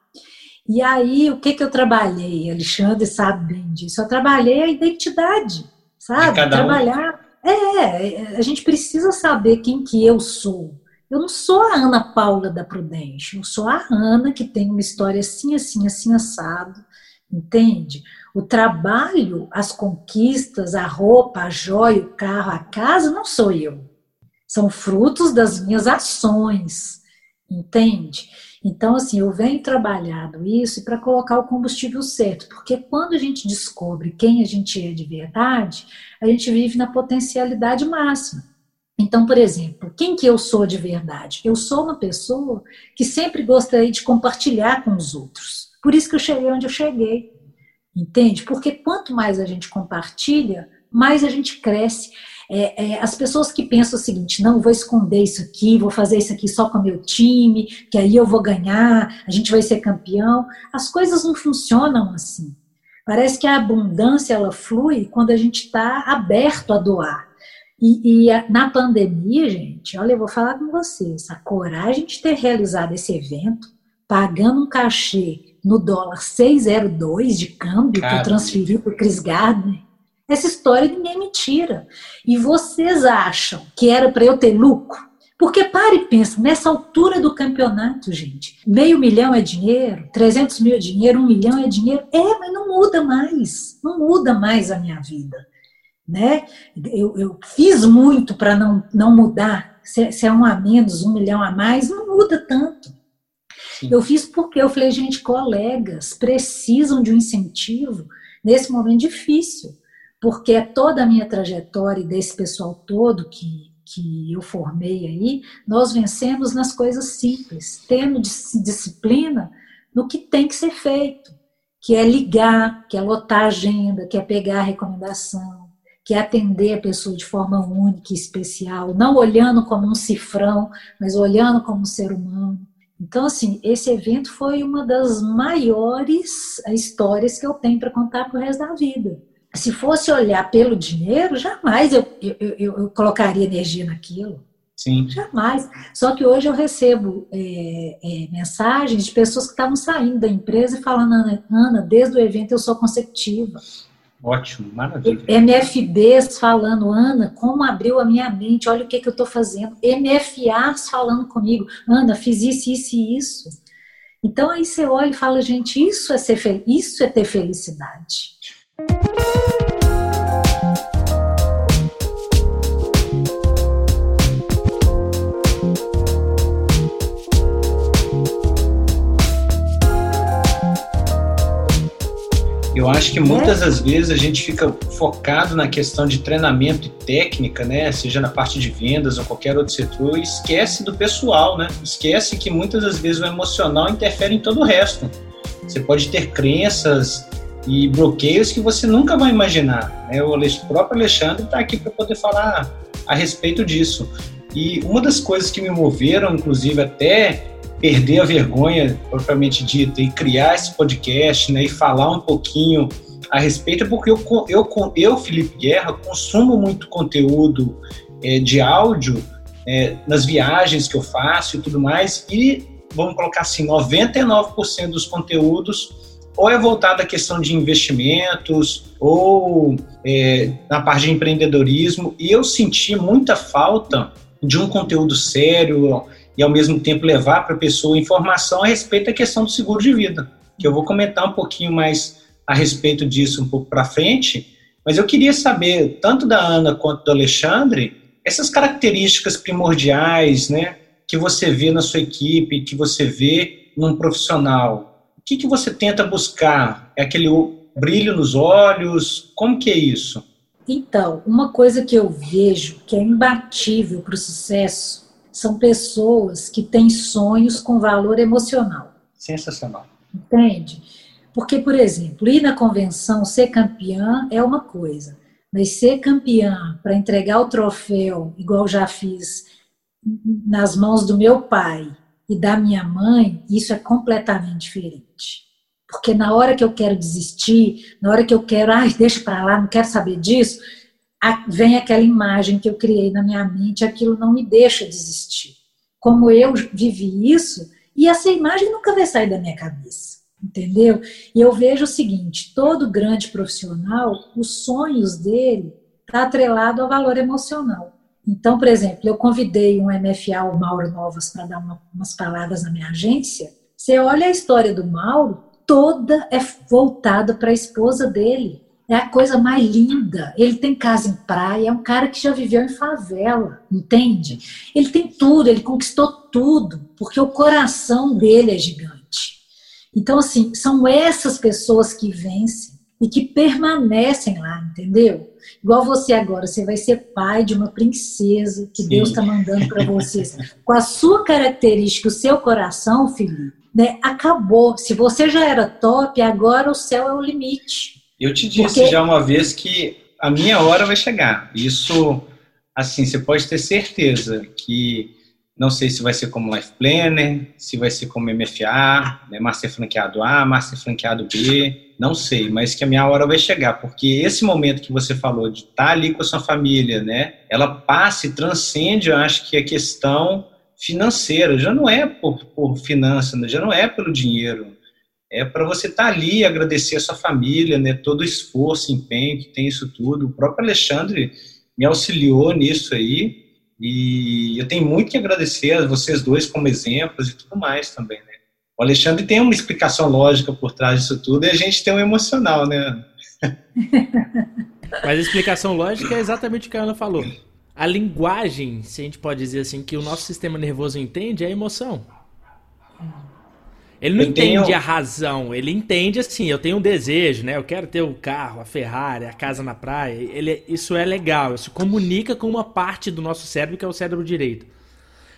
E aí o que que eu trabalhei? Alexandre sabe bem disso. Eu trabalhei a identidade, sabe? Trabalhar. Um. É, a gente precisa saber quem que eu sou. Eu não sou a Ana Paula da Prudente, eu sou a Ana que tem uma história assim, assim, assim, assado, entende? O trabalho, as conquistas, a roupa, a joia, o carro, a casa, não sou eu. São frutos das minhas ações, entende? Então, assim, eu venho trabalhando isso para colocar o combustível certo, porque quando a gente descobre quem a gente é de verdade, a gente vive na potencialidade máxima. Então, por exemplo, quem que eu sou de verdade? Eu sou uma pessoa que sempre gostaria de compartilhar com os outros. Por isso que eu cheguei onde eu cheguei. Entende? Porque quanto mais a gente compartilha, mais a gente cresce. É, é, as pessoas que pensam o seguinte: não, vou esconder isso aqui, vou fazer isso aqui só com o meu time, que aí eu vou ganhar, a gente vai ser campeão. As coisas não funcionam assim. Parece que a abundância ela flui quando a gente está aberto a doar. E, e, na pandemia, gente, olha, eu vou falar com vocês, a coragem de ter realizado esse evento, pagando um cachê no dólar 602 de câmbio Caramba. que eu transferi para o Chris Gardner, essa história ninguém me tira. E vocês acham que era para eu ter lucro? Porque pare e pensa, nessa altura do campeonato, gente, meio milhão é dinheiro, 300 mil é dinheiro, um milhão é dinheiro. É, mas não muda mais, não muda mais a minha vida né? Eu, eu fiz muito para não, não mudar. Se, se, é um a menos, um milhão a mais, não muda tanto. Sim. Eu fiz porque eu falei, gente, colegas precisam de um incentivo nesse momento difícil, porque é toda a minha trajetória desse pessoal todo que, que eu formei aí, nós vencemos nas coisas simples, tendo disciplina no que tem que ser feito, que é ligar, que é lotar a agenda, que é pegar a recomendação, que é atender a pessoa de forma única e especial, não olhando como um cifrão, mas olhando como um ser humano. Então, assim, esse evento foi uma das maiores histórias que eu tenho para contar para o resto da vida. Se fosse olhar pelo dinheiro, jamais eu, eu, eu, eu colocaria energia naquilo. Sim. Jamais. Só que hoje eu recebo é, é, mensagens de pessoas que estavam saindo da empresa e falando, Ana, Ana, desde o evento eu sou consecutiva. Ótimo, maravilha. MFBs falando, Ana, como abriu a minha mente, olha o que, que eu estou fazendo. MFAs falando comigo, Ana, fiz isso, isso e isso. Então aí você olha e fala, gente, isso é, ser isso é ter felicidade. Eu acho que muitas das vezes a gente fica focado na questão de treinamento e técnica, né? Seja na parte de vendas ou qualquer outro setor, e esquece do pessoal, né? Esquece que muitas das vezes o emocional interfere em todo o resto. Você pode ter crenças e bloqueios que você nunca vai imaginar. Né? O próprio Alexandre está aqui para poder falar a respeito disso. E uma das coisas que me moveram, inclusive, até perder a vergonha propriamente dita e criar esse podcast né, e falar um pouquinho a respeito, porque eu, eu, eu Felipe Guerra, consumo muito conteúdo é, de áudio é, nas viagens que eu faço e tudo mais, e vamos colocar assim, 99% dos conteúdos ou é voltado à questão de investimentos ou é, na parte de empreendedorismo, e eu senti muita falta de um conteúdo sério e ao mesmo tempo levar para a pessoa informação a respeito da questão do seguro de vida, que eu vou comentar um pouquinho mais a respeito disso um pouco para frente, mas eu queria saber, tanto da Ana quanto do Alexandre, essas características primordiais, né, que você vê na sua equipe, que você vê num profissional. O que, que você tenta buscar? É aquele brilho nos olhos? Como que é isso? Então, uma coisa que eu vejo que é imbatível para o sucesso são pessoas que têm sonhos com valor emocional. Sensacional. Entende? Porque, por exemplo, ir na convenção, ser campeã é uma coisa, mas ser campeã para entregar o troféu, igual já fiz nas mãos do meu pai e da minha mãe, isso é completamente diferente. Porque na hora que eu quero desistir, na hora que eu quero, ai, deixa para lá, não quero saber disso, vem aquela imagem que eu criei na minha mente, aquilo não me deixa desistir. Como eu vivi isso, e essa imagem nunca vai sair da minha cabeça, entendeu? E eu vejo o seguinte: todo grande profissional, os sonhos dele tá atrelado ao valor emocional. Então, por exemplo, eu convidei um MFA, o Mauro Novas, para dar uma, umas palavras na minha agência. Você olha a história do Mauro, toda é voltada para a esposa dele. É a coisa mais linda. Ele tem casa em praia, é um cara que já viveu em favela, entende? Ele tem tudo, ele conquistou tudo, porque o coração dele é gigante. Então, assim, são essas pessoas que vencem e que permanecem lá, entendeu? Igual você agora, você vai ser pai de uma princesa que Sim. Deus está mandando para vocês. Com a sua característica, o seu coração, filho, né, acabou. Se você já era top, agora o céu é o limite. Eu te disse Porque... já uma vez que a minha hora vai chegar. Isso, assim, você pode ter certeza que não sei se vai ser como Life Planner, se vai ser como MFA, né, Master Franqueado A, Master Franqueado B, não sei, mas que a minha hora vai chegar, porque esse momento que você falou de estar ali com a sua família, né, ela passa e transcende, eu acho que a questão financeira, já não é por, por finança, né, já não é pelo dinheiro, é para você estar ali, agradecer a sua família, né, todo o esforço, empenho que tem isso tudo. O próprio Alexandre me auxiliou nisso aí, e eu tenho muito que agradecer a vocês dois como exemplos e tudo mais também, né? O Alexandre tem uma explicação lógica por trás disso tudo e a gente tem um emocional, né? Mas a explicação lógica é exatamente o que a Ana falou. A linguagem, se a gente pode dizer assim, que o nosso sistema nervoso entende é a emoção. Ele não eu entende tenho... a razão, ele entende assim, eu tenho um desejo, né? Eu quero ter o carro, a Ferrari, a casa na praia. Ele, isso é legal, isso comunica com uma parte do nosso cérebro que é o cérebro direito.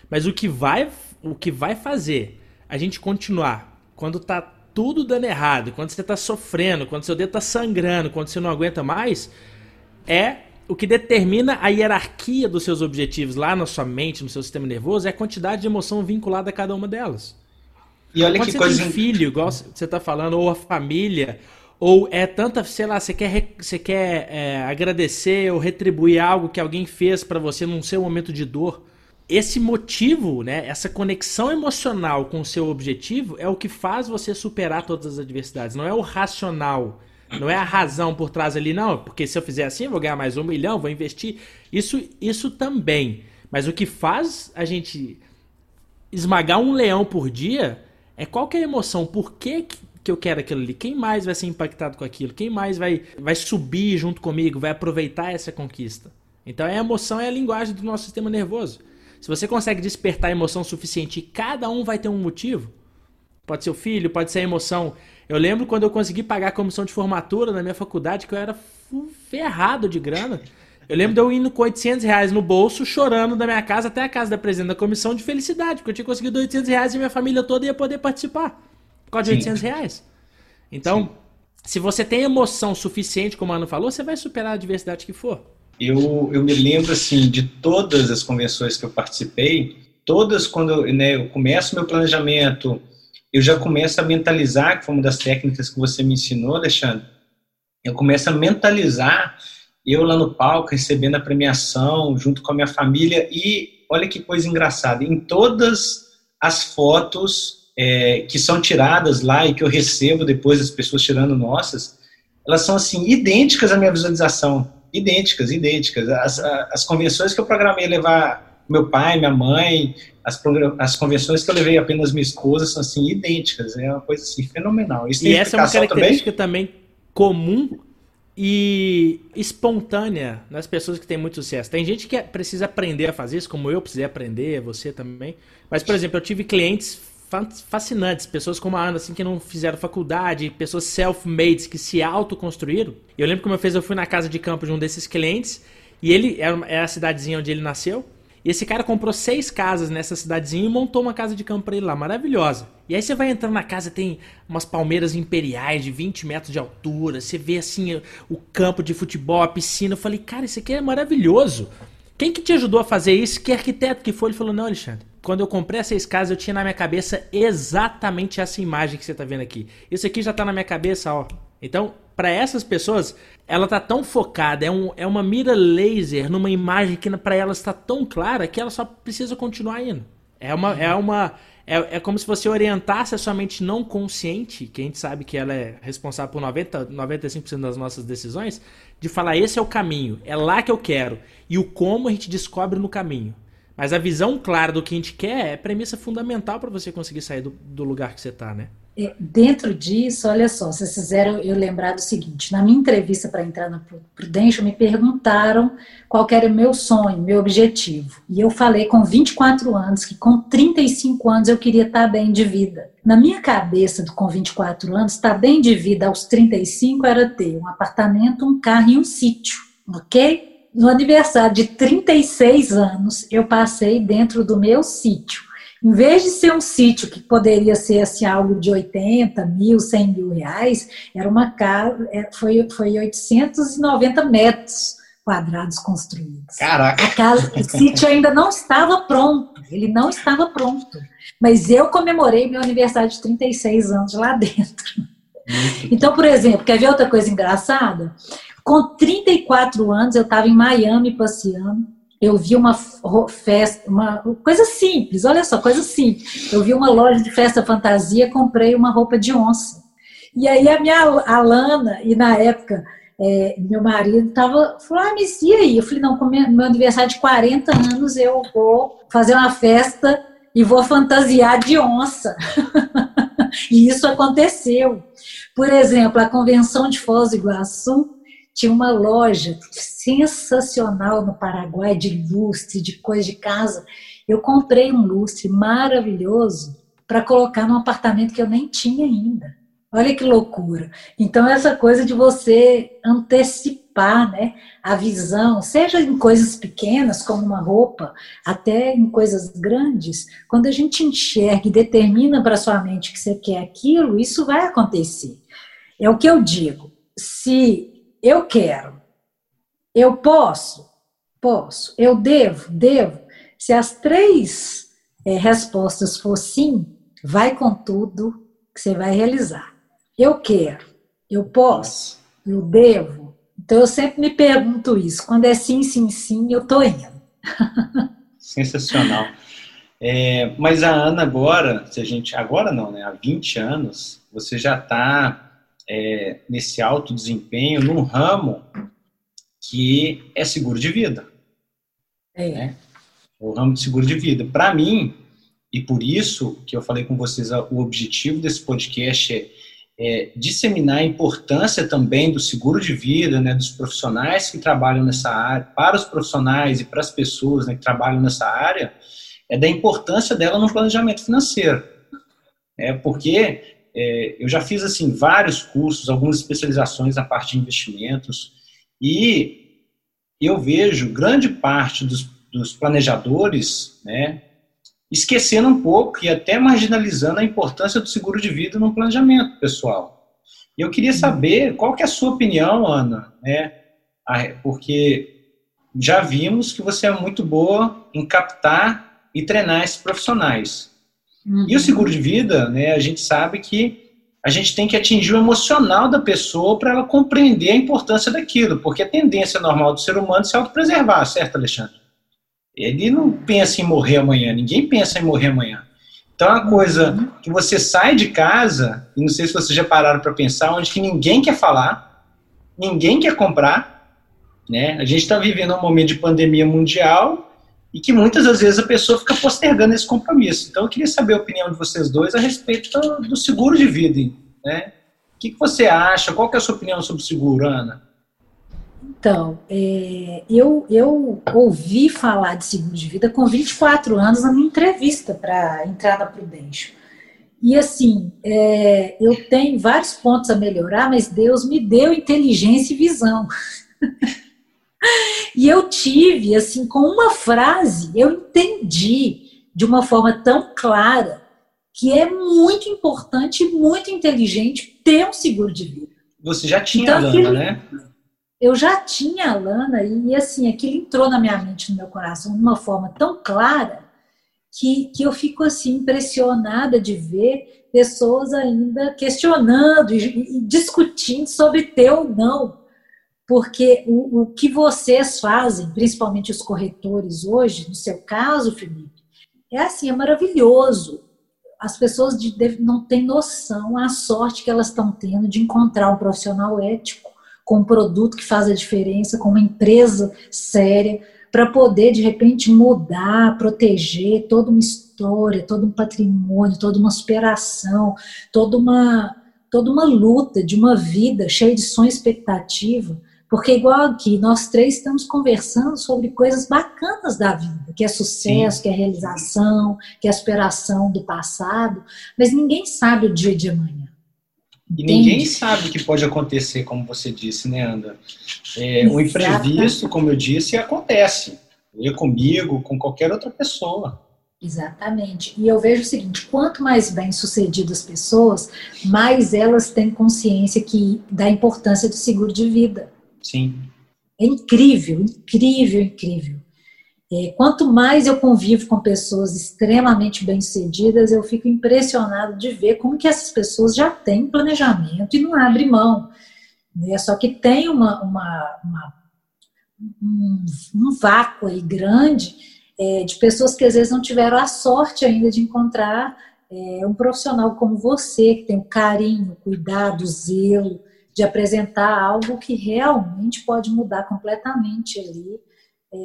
Mas o que vai, o que vai fazer a gente continuar quando tá tudo dando errado, quando você tá sofrendo, quando seu dedo tá sangrando, quando você não aguenta mais, é o que determina a hierarquia dos seus objetivos lá na sua mente, no seu sistema nervoso, é a quantidade de emoção vinculada a cada uma delas. E olha Quando que você coisa. Tem filho, igual você está falando, ou a família, ou é tanta, sei lá, você quer, você quer é, agradecer ou retribuir algo que alguém fez para você num seu momento de dor. Esse motivo, né, essa conexão emocional com o seu objetivo é o que faz você superar todas as adversidades. Não é o racional, não é a razão por trás ali, não, porque se eu fizer assim eu vou ganhar mais um milhão, vou investir. Isso, isso também. Mas o que faz a gente esmagar um leão por dia é qual que é a emoção, por que, que eu quero aquilo ali, quem mais vai ser impactado com aquilo, quem mais vai, vai subir junto comigo, vai aproveitar essa conquista. Então a emoção é a linguagem do nosso sistema nervoso. Se você consegue despertar emoção suficiente e cada um vai ter um motivo, Pode ser o filho, pode ser a emoção. Eu lembro quando eu consegui pagar a comissão de formatura na minha faculdade, que eu era ferrado de grana. Eu lembro de eu indo com 800 reais no bolso, chorando da minha casa até a casa da presidente da comissão de felicidade, porque eu tinha conseguido 800 reais e minha família toda ia poder participar. Por causa de Sim. 800 reais. Então, Sim. se você tem emoção suficiente, como a Ana falou, você vai superar a adversidade que for. Eu, eu me lembro, assim, de todas as convenções que eu participei, todas quando né, eu começo meu planejamento, eu já começo a mentalizar, que foi uma das técnicas que você me ensinou, Alexandre, eu começo a mentalizar eu lá no palco recebendo a premiação junto com a minha família e olha que coisa engraçada, em todas as fotos é, que são tiradas lá e que eu recebo depois das pessoas tirando nossas, elas são assim idênticas à minha visualização, idênticas, idênticas. As, as convenções que eu programei levar meu pai, minha mãe, as, as convenções que eu levei apenas minha esposa são assim idênticas, é uma coisa assim fenomenal. Isso e essa é uma característica também, também comum e espontânea nas pessoas que têm muito sucesso. Tem gente que precisa aprender a fazer isso, como eu precisei aprender, você também. Mas, por exemplo, eu tive clientes fascinantes, pessoas como a Ana, assim, que não fizeram faculdade, pessoas self-made, que se autoconstruíram. Eu lembro que uma vez eu fui na casa de campo de um desses clientes, e ele era a cidadezinha onde ele nasceu, e esse cara comprou seis casas nessa cidadezinha e montou uma casa de campo pra ele lá, maravilhosa. E aí você vai entrando na casa, tem umas palmeiras imperiais de 20 metros de altura, você vê assim o campo de futebol, a piscina. Eu falei, cara, isso aqui é maravilhoso. Quem que te ajudou a fazer isso? Que arquiteto que foi? Ele falou, não, Alexandre. Quando eu comprei essas casas, eu tinha na minha cabeça exatamente essa imagem que você tá vendo aqui. Isso aqui já tá na minha cabeça, ó. Então, para essas pessoas, ela tá tão focada, é, um, é uma mira laser numa imagem que para elas está tão clara que ela só precisa continuar indo. É uma, é uma é, é como se você orientasse a sua mente não consciente, que a gente sabe que ela é responsável por 90, 95% das nossas decisões, de falar esse é o caminho, é lá que eu quero. E o como a gente descobre no caminho. Mas a visão clara do que a gente quer é premissa fundamental para você conseguir sair do, do lugar que você está, né? É, dentro disso, olha só, vocês fizeram eu lembrar do seguinte: na minha entrevista para entrar na Prudential, me perguntaram qual era o meu sonho, meu objetivo. E eu falei com 24 anos que com 35 anos eu queria estar bem de vida. Na minha cabeça, com 24 anos, estar bem de vida aos 35 era ter um apartamento, um carro e um sítio, ok? No aniversário de 36 anos, eu passei dentro do meu sítio em vez de ser um sítio que poderia ser assim, algo de 80 mil, 100 mil reais, era uma casa, é, foi, foi 890 metros quadrados construídos. Caraca! A casa, o sítio ainda não estava pronto, ele não estava pronto. Mas eu comemorei meu aniversário de 36 anos lá dentro. Então, por exemplo, quer ver outra coisa engraçada? Com 34 anos, eu estava em Miami passeando eu vi uma festa, uma coisa simples, olha só, coisa simples. Eu vi uma loja de festa fantasia, comprei uma roupa de onça. E aí a minha Alana, e na época é, meu marido tava, falou, ah, mas e aí? Eu falei, não, com meu, meu aniversário de 40 anos eu vou fazer uma festa e vou fantasiar de onça. (laughs) e isso aconteceu. Por exemplo, a convenção de Foz do Iguaçu, tinha uma loja sensacional no Paraguai de lustre, de coisa de casa. Eu comprei um lustre maravilhoso para colocar num apartamento que eu nem tinha ainda. Olha que loucura. Então, essa coisa de você antecipar né, a visão, seja em coisas pequenas, como uma roupa, até em coisas grandes, quando a gente enxerga e determina para sua mente que você quer aquilo, isso vai acontecer. É o que eu digo. Se eu quero. Eu posso? Posso. Eu devo? Devo. Se as três é, respostas for sim, vai com tudo que você vai realizar. Eu quero. Eu posso. Eu devo. Então eu sempre me pergunto isso. Quando é sim, sim, sim, eu tô indo. (laughs) Sensacional. É, mas a Ana agora, se a gente agora não, né? Há 20 anos, você já está é, nesse alto desempenho num ramo que é seguro de vida. É. Né? O ramo de seguro de vida. Para mim, e por isso que eu falei com vocês, o objetivo desse podcast é, é, disseminar a importância também do seguro de vida, né, dos profissionais que trabalham nessa área, para os profissionais e para as pessoas né, que trabalham nessa área, é da importância dela no planejamento financeiro. É porque é, eu já fiz assim vários cursos, algumas especializações na parte de investimentos e eu vejo grande parte dos, dos planejadores, né, esquecendo um pouco e até marginalizando a importância do seguro de vida no planejamento pessoal. E eu queria saber qual que é a sua opinião, Ana, né? Porque já vimos que você é muito boa em captar e treinar esses profissionais. Uhum. E o seguro de vida, né, a gente sabe que a gente tem que atingir o emocional da pessoa para ela compreender a importância daquilo, porque a tendência normal do ser humano é se autopreservar, certo, Alexandre? Ele não pensa em morrer amanhã, ninguém pensa em morrer amanhã. Então, é uma coisa uhum. que você sai de casa, e não sei se vocês já pararam para pensar, onde que ninguém quer falar, ninguém quer comprar, né? A gente está vivendo um momento de pandemia mundial e que muitas das vezes a pessoa fica postergando esse compromisso. Então, eu queria saber a opinião de vocês dois a respeito do, seguro de vida, né? O que, que você acha? Qual é a sua opinião sobre o seguro, Ana? Então, é, eu, eu ouvi falar de seguro de vida com 24 anos na minha entrevista para entrar na Prudential. E assim, é, eu tenho vários pontos a melhorar, mas Deus me deu inteligência e visão. (laughs) e eu tive, assim, com uma frase, eu entendi de uma forma tão clara que é muito importante e muito inteligente ter um seguro de vida. Você já tinha, então, Lana, né? eu já tinha a Lana e assim, aquilo entrou na minha mente, no meu coração, de uma forma tão clara que, que eu fico assim impressionada de ver pessoas ainda questionando e, e discutindo sobre ter ou não. Porque o, o que vocês fazem, principalmente os corretores hoje, no seu caso, Felipe, é assim, é maravilhoso. As pessoas de, não têm noção a sorte que elas estão tendo de encontrar um profissional ético com um produto que faz a diferença, com uma empresa séria, para poder, de repente, mudar, proteger toda uma história, todo um patrimônio, toda uma superação, toda uma, toda uma luta de uma vida cheia de sonho e expectativa. Porque, igual aqui, nós três estamos conversando sobre coisas bacanas da vida, que é sucesso, Sim. que é realização, que é superação do passado, mas ninguém sabe o dia de amanhã. E ninguém sabe o que pode acontecer, como você disse, né, Anda? É, o imprevisto, como eu disse, acontece. Eu comigo, com qualquer outra pessoa. Exatamente. E eu vejo o seguinte: quanto mais bem sucedidas as pessoas, mais elas têm consciência que da importância do seguro de vida. Sim. É incrível, incrível, incrível. É, quanto mais eu convivo com pessoas extremamente bem-sucedidas, eu fico impressionado de ver como que essas pessoas já têm planejamento e não abrem mão. Né? Só que tem uma, uma, uma um, um, vácuo aí grande é, de pessoas que às vezes não tiveram a sorte ainda de encontrar é, um profissional como você, que tem o carinho, o cuidado, o zelo de apresentar algo que realmente pode mudar completamente ali é,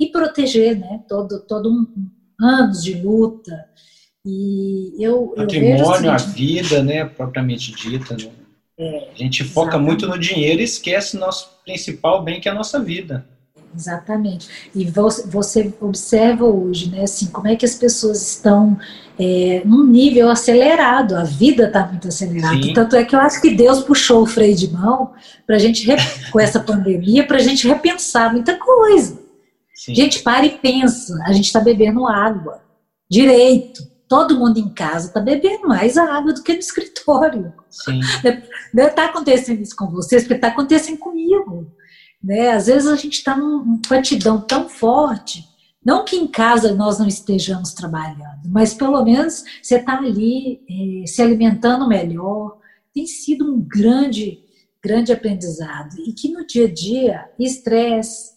e proteger, né? Todo, todo um anos de luta. E eu, patrimônio, eu a vida, né, propriamente dita, né? É, a gente foca exatamente. muito no dinheiro e esquece nosso principal bem que é a nossa vida. Exatamente. E você observa hoje, né, assim, como é que as pessoas estão é, num nível acelerado, a vida está muito acelerada. Sim. Tanto é que eu acho que Deus puxou o freio de mão para a gente, com essa pandemia, para a gente repensar muita coisa. Sim. Gente, para e pensa. A gente está bebendo água. Direito. Todo mundo em casa está bebendo mais água do que no escritório. Sim. Deve (laughs) estar tá acontecendo isso com vocês, porque está acontecendo comigo. Né? Às vezes a gente está num fatidão tão forte. Não que em casa nós não estejamos trabalhando, mas pelo menos você está ali eh, se alimentando melhor. Tem sido um grande, grande aprendizado. E que no dia a dia, estresse,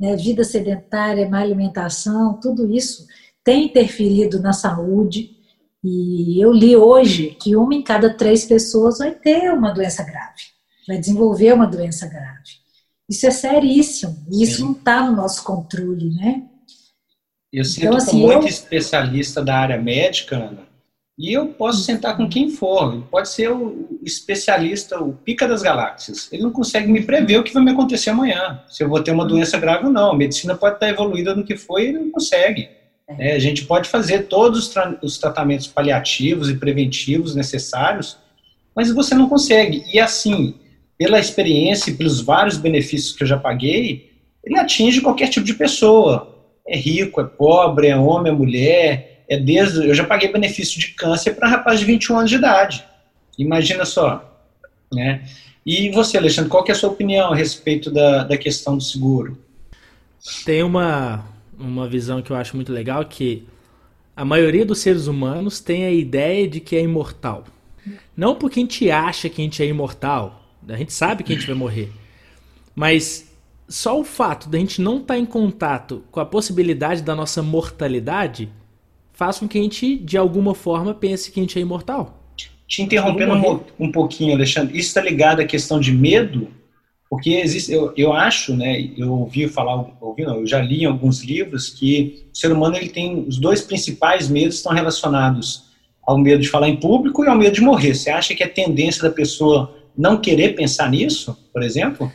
né, vida sedentária, má alimentação, tudo isso tem interferido na saúde. E eu li hoje que uma em cada três pessoas vai ter uma doença grave, vai desenvolver uma doença grave. Isso é seríssimo, e isso Sim. não está no nosso controle, né? Eu sinto então, assim, muito eu... especialista da área médica, Ana, e eu posso sentar com quem for. Pode ser o especialista, o pica das galáxias. Ele não consegue me prever o que vai me acontecer amanhã. Se eu vou ter uma doença grave ou não. A medicina pode estar evoluída no que foi e ele não consegue. É. a gente pode fazer todos os, tra os tratamentos paliativos e preventivos necessários, mas você não consegue. E assim, pela experiência e pelos vários benefícios que eu já paguei, ele atinge qualquer tipo de pessoa. É rico, é pobre, é homem, é mulher, é desde. Eu já paguei benefício de câncer para rapaz de 21 anos de idade. Imagina só. Né? E você, Alexandre, qual é a sua opinião a respeito da, da questão do seguro? Tem uma, uma visão que eu acho muito legal que a maioria dos seres humanos tem a ideia de que é imortal. Não porque a gente acha que a gente é imortal, a gente sabe que a gente vai morrer. Mas só o fato de a gente não estar tá em contato com a possibilidade da nossa mortalidade faz com que a gente, de alguma forma, pense que a gente é imortal. Te interrompendo um, um pouquinho, Alexandre, isso está ligado à questão de medo? Porque existe, eu, eu acho, né, eu ouvi falar, ouvi não, eu já li em alguns livros que o ser humano ele tem os dois principais medos estão relacionados ao medo de falar em público e ao medo de morrer. Você acha que é tendência da pessoa não querer pensar nisso, por exemplo?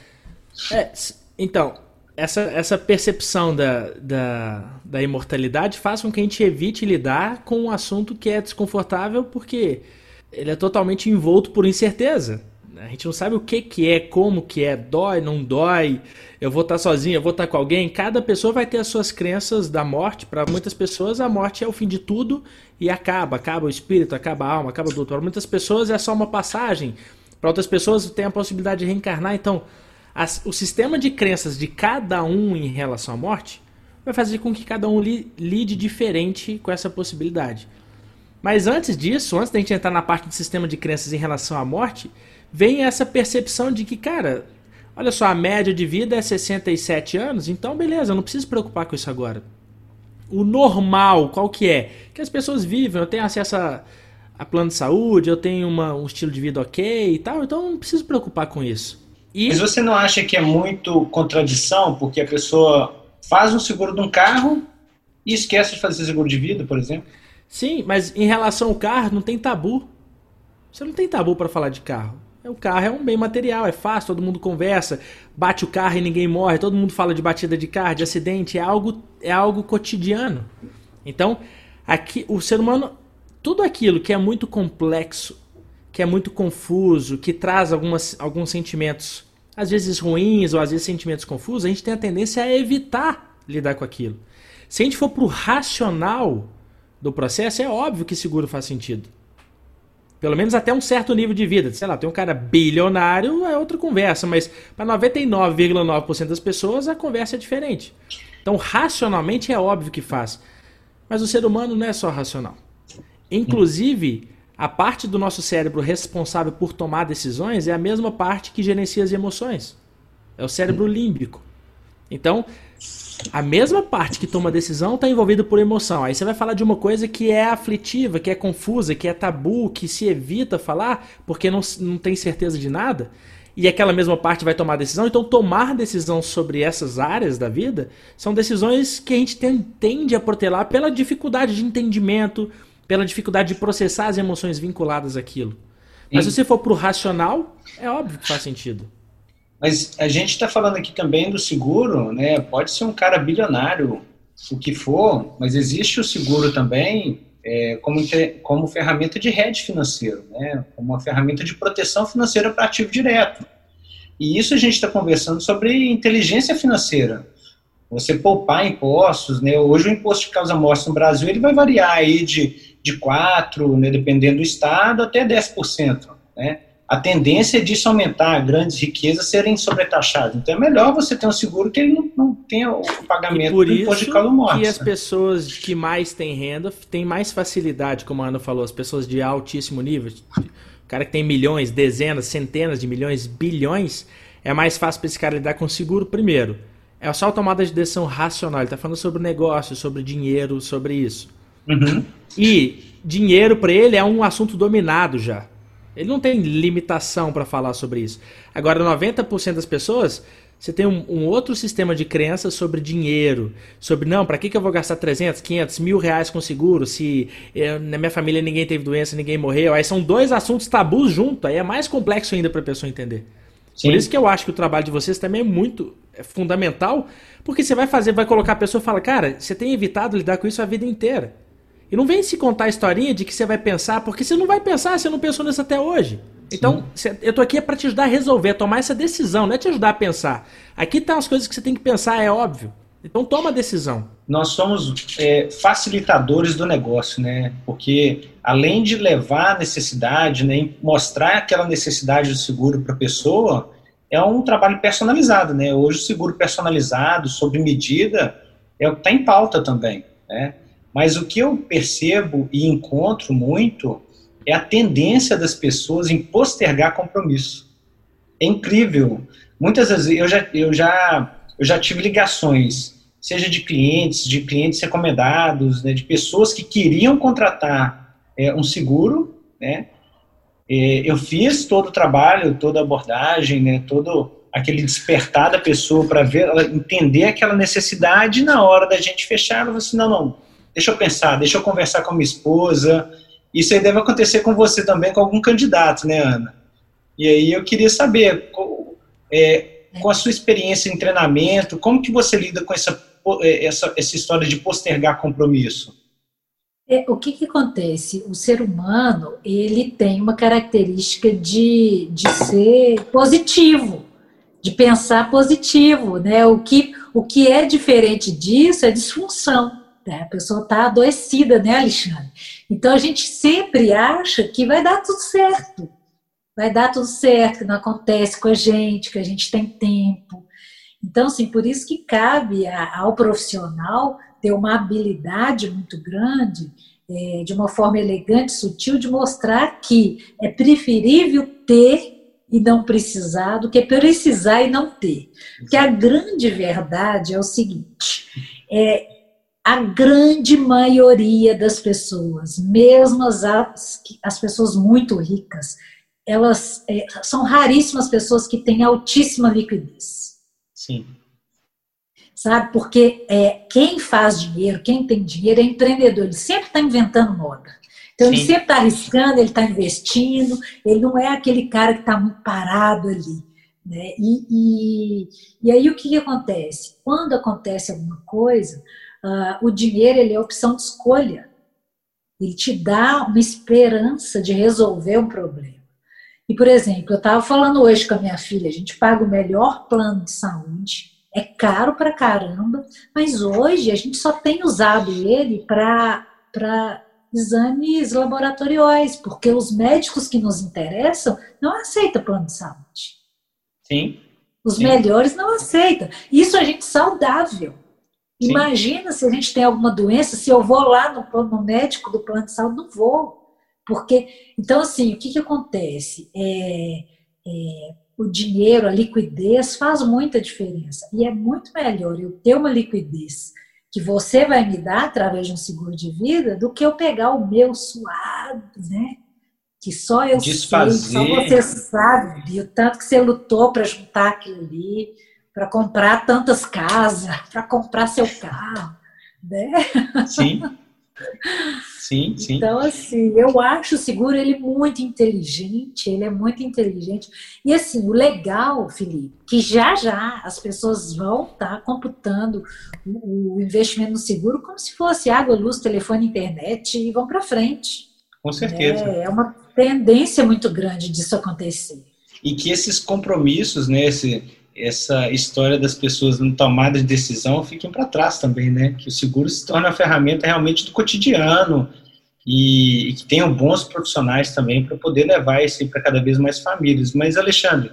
É, então, essa, essa percepção da, da, da imortalidade faz com que a gente evite lidar com um assunto que é desconfortável porque ele é totalmente envolto por incerteza. A gente não sabe o que, que é, como que é, dói, não dói, eu vou estar sozinho, eu vou estar com alguém. Cada pessoa vai ter as suas crenças da morte. Para muitas pessoas, a morte é o fim de tudo e acaba. Acaba o espírito, acaba a alma, acaba tudo. Para muitas pessoas é só uma passagem. Para outras pessoas tem a possibilidade de reencarnar. Então, as, o sistema de crenças de cada um em relação à morte vai fazer com que cada um li, lide diferente com essa possibilidade. Mas antes disso, antes da gente entrar na parte do sistema de crenças em relação à morte, vem essa percepção de que, cara, olha só, a média de vida é 67 anos, então beleza, eu não preciso preocupar com isso agora. O normal, qual que é? Que as pessoas vivem, eu tenho acesso a, a plano de saúde, eu tenho uma, um estilo de vida ok e tal, então não preciso preocupar com isso. E... Mas você não acha que é muito contradição, porque a pessoa faz um seguro de um carro e esquece de fazer seguro de vida, por exemplo? Sim, mas em relação ao carro, não tem tabu. Você não tem tabu para falar de carro. É, o carro é um bem material, é fácil, todo mundo conversa, bate o carro e ninguém morre, todo mundo fala de batida de carro, de acidente, é algo, é algo cotidiano. Então, aqui o ser humano, tudo aquilo que é muito complexo, que é muito confuso, que traz algumas, alguns sentimentos, às vezes ruins ou às vezes sentimentos confusos, a gente tem a tendência a evitar lidar com aquilo. Se a gente for para o racional do processo, é óbvio que seguro faz sentido. Pelo menos até um certo nível de vida. Sei lá, tem um cara bilionário, é outra conversa, mas para 99,9% das pessoas a conversa é diferente. Então, racionalmente é óbvio que faz. Mas o ser humano não é só racional. Inclusive, a parte do nosso cérebro responsável por tomar decisões é a mesma parte que gerencia as emoções. É o cérebro límbico. Então, a mesma parte que toma decisão está envolvida por emoção. Aí você vai falar de uma coisa que é aflitiva, que é confusa, que é tabu, que se evita falar porque não, não tem certeza de nada. E aquela mesma parte vai tomar decisão. Então, tomar decisão sobre essas áreas da vida são decisões que a gente tende a protelar pela dificuldade de entendimento, pela dificuldade de processar as emoções vinculadas àquilo. Mas se você for para o racional, é óbvio que faz sentido. Mas a gente está falando aqui também do seguro, né? Pode ser um cara bilionário, o que for, mas existe o seguro também é, como, como ferramenta de hedge financeiro, né? Como uma ferramenta de proteção financeira para ativo direto. E isso a gente está conversando sobre inteligência financeira. Você poupar impostos, né? Hoje o imposto de causa morte no Brasil ele vai variar aí de, de 4%, né, dependendo do estado, até 10%, né? a tendência disso aumentar, grandes riquezas serem sobretaxadas. Então é melhor você ter um seguro que ele não, não tenha o pagamento do imposto de calo que as né? pessoas que mais têm renda têm mais facilidade, como a Ana falou, as pessoas de altíssimo nível, o cara que tem milhões, dezenas, centenas de milhões, bilhões, é mais fácil para esse cara lidar com seguro primeiro. É só a tomada de decisão racional. Ele está falando sobre negócio, sobre dinheiro, sobre isso. Uhum. E dinheiro para ele é um assunto dominado já. Ele não tem limitação para falar sobre isso. Agora, 90% das pessoas, você tem um, um, outro sistema de crenças sobre dinheiro. Sobre, não, para que, que eu vou gastar 300, 500, mil reais com seguro se eu, na minha família ninguém teve doença, ninguém morreu? Aí são dois assuntos tabus juntos. Aí é mais complexo ainda para a pessoa entender. Sim. Por isso que eu acho que o trabalho de vocês também é muito é fundamental, porque você vai fazer, vai colocar a pessoa e fala, cara, você tem evitado lidar com isso a vida inteira. E não vem se contar a historinha de que você vai pensar, porque você não vai pensar, você não pensou nisso até hoje. Então, eu tô aqui é para te ajudar a resolver, a tomar essa decisão, não é te ajudar a pensar. Aqui tá as coisas que você tem que pensar, é óbvio. Então toma a decisão. Nós somos é, facilitadores do negócio, né? Porque além de levar a necessidade, né, mostrar aquela necessidade do seguro para a pessoa, é um trabalho personalizado, né? Hoje o seguro personalizado, sob medida, é o que está em pauta também, né? Mas o que eu percebo e encontro muito é a tendência das pessoas em postergar compromisso. É incrível. Muitas vezes eu já, eu já, eu já tive ligações, seja de clientes, de clientes recomendados, né, de pessoas que queriam contratar é, um seguro, né? É, eu fiz todo o trabalho, toda a abordagem, né, todo aquele despertar da pessoa para ver, entender aquela necessidade na hora da gente fechar, falou assim, não, não, deixa eu pensar, deixa eu conversar com a minha esposa, isso aí deve acontecer com você também, com algum candidato, né, Ana? E aí eu queria saber, é, com a sua experiência em treinamento, como que você lida com essa, é, essa, essa história de postergar compromisso? É, o que, que acontece? O ser humano, ele tem uma característica de, de ser positivo, de pensar positivo, né? O que, o que é diferente disso é disfunção. Né? A pessoa está adoecida, né, Alexandre? Então a gente sempre acha que vai dar tudo certo. Vai dar tudo certo, que não acontece com a gente, que a gente tem tempo. Então, assim, por isso que cabe ao profissional ter uma habilidade muito grande, é, de uma forma elegante, sutil, de mostrar que é preferível ter e não precisar do que precisar e não ter. Porque a grande verdade é o seguinte: é, a grande maioria das pessoas, mesmo as, as pessoas muito ricas, elas é, são raríssimas pessoas que têm altíssima liquidez. Sim. Sabe? Porque é, quem faz dinheiro, quem tem dinheiro é empreendedor, ele sempre está inventando moda. Então Sim. ele sempre está arriscando, ele está investindo, ele não é aquele cara que está muito parado ali. Né? E, e, e aí o que, que acontece? Quando acontece alguma coisa, uh, o dinheiro ele é opção de escolha. Ele te dá uma esperança de resolver um problema. E, por exemplo, eu estava falando hoje com a minha filha, a gente paga o melhor plano de saúde, é caro pra caramba, mas hoje a gente só tem usado ele para exames laboratoriais, porque os médicos que nos interessam não aceitam plano de saúde. Sim. Os Sim. melhores não aceitam. Isso a gente saudável. Imagina se a gente tem alguma doença, se eu vou lá no, no médico do plano de saúde, não vou. Porque, então, assim, o que, que acontece? É, é, o dinheiro, a liquidez faz muita diferença. E é muito melhor eu ter uma liquidez que você vai me dar através de um seguro de vida do que eu pegar o meu suado, né? Que só eu Desfazer. sei, só você sabe, o tanto que você lutou para juntar aquilo ali para comprar tantas casas, (laughs) para comprar seu carro, né? Sim. Sim, (laughs) sim. Então, assim, eu acho o seguro ele muito inteligente, ele é muito inteligente. E assim, o legal, Felipe, que já já as pessoas vão estar tá computando o, o, investimento no seguro como se fosse água, luz, telefone, internet e vão para frente. Com certeza. É, é uma tendência muito grande disso acontecer. E que esses compromissos, né, esse, essa história das pessoas não tomada de decisão fiquem para trás também, né? Que o seguro se torne uma ferramenta realmente do cotidiano e, e que tenham bons profissionais também para poder levar isso para cada vez mais famílias. Mas, Alexandre,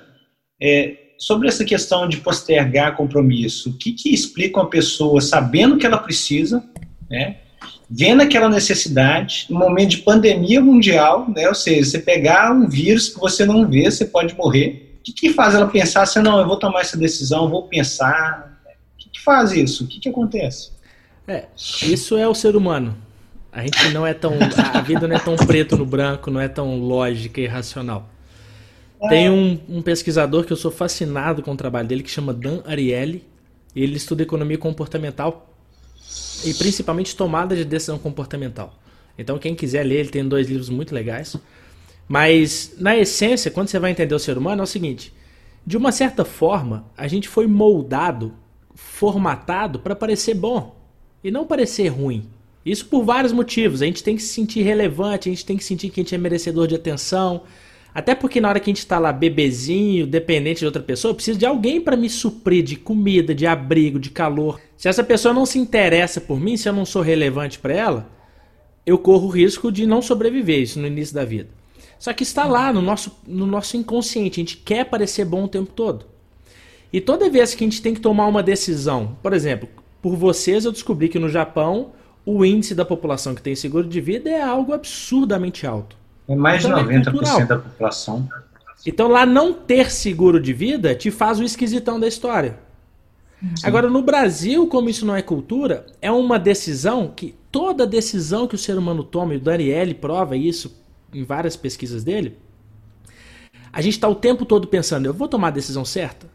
é, sobre essa questão de postergar compromisso, o que, que explica uma pessoa sabendo que ela precisa, né? Vendo aquela necessidade, no momento de pandemia mundial, né? Ou seja, você pegar um vírus que você não vê, você pode morrer que, que faz ela pensar assim, não, eu vou tomar essa decisão, vou pensar? O que, que faz isso? O que, que acontece? É, isso é o ser humano. A gente não é tão. A vida não é tão preto no branco, não é tão lógica e racional. É. Tem um, um, pesquisador que eu sou fascinado com o trabalho dele, que chama Dan Ariely. Ele estuda economia comportamental e principalmente tomada de decisão comportamental. Então, quem quiser ler, ele tem dois livros muito legais. Mas, na essência, quando você vai entender o ser humano, é o seguinte: de uma certa forma, a gente foi moldado, formatado para parecer bom e não parecer ruim. Isso por vários motivos. A gente tem que se sentir relevante, a gente tem que sentir que a gente é merecedor de atenção. Até porque na hora que a gente está lá bebezinho, dependente de outra pessoa, eu preciso de alguém para me suprir de comida, de abrigo, de calor. Se essa pessoa não se interessa por mim, se eu não sou relevante para ela, eu corro o risco de não sobreviver isso no início da vida. Só que está lá no nosso, no nosso inconsciente, a gente quer parecer bom o tempo todo. E toda vez que a gente tem que tomar uma decisão, por exemplo, por vocês eu descobri que no Japão o índice da população que tem seguro de vida é algo absurdamente alto. É mais então, de 90% é da população. Então lá não ter seguro de vida te faz o esquisitão da história. Sim. Agora no Brasil, como isso não é cultura, é uma decisão que toda decisão que o ser humano toma, e o Daniele prova isso em várias pesquisas dele, a gente está o tempo todo pensando: eu vou tomar a decisão certa?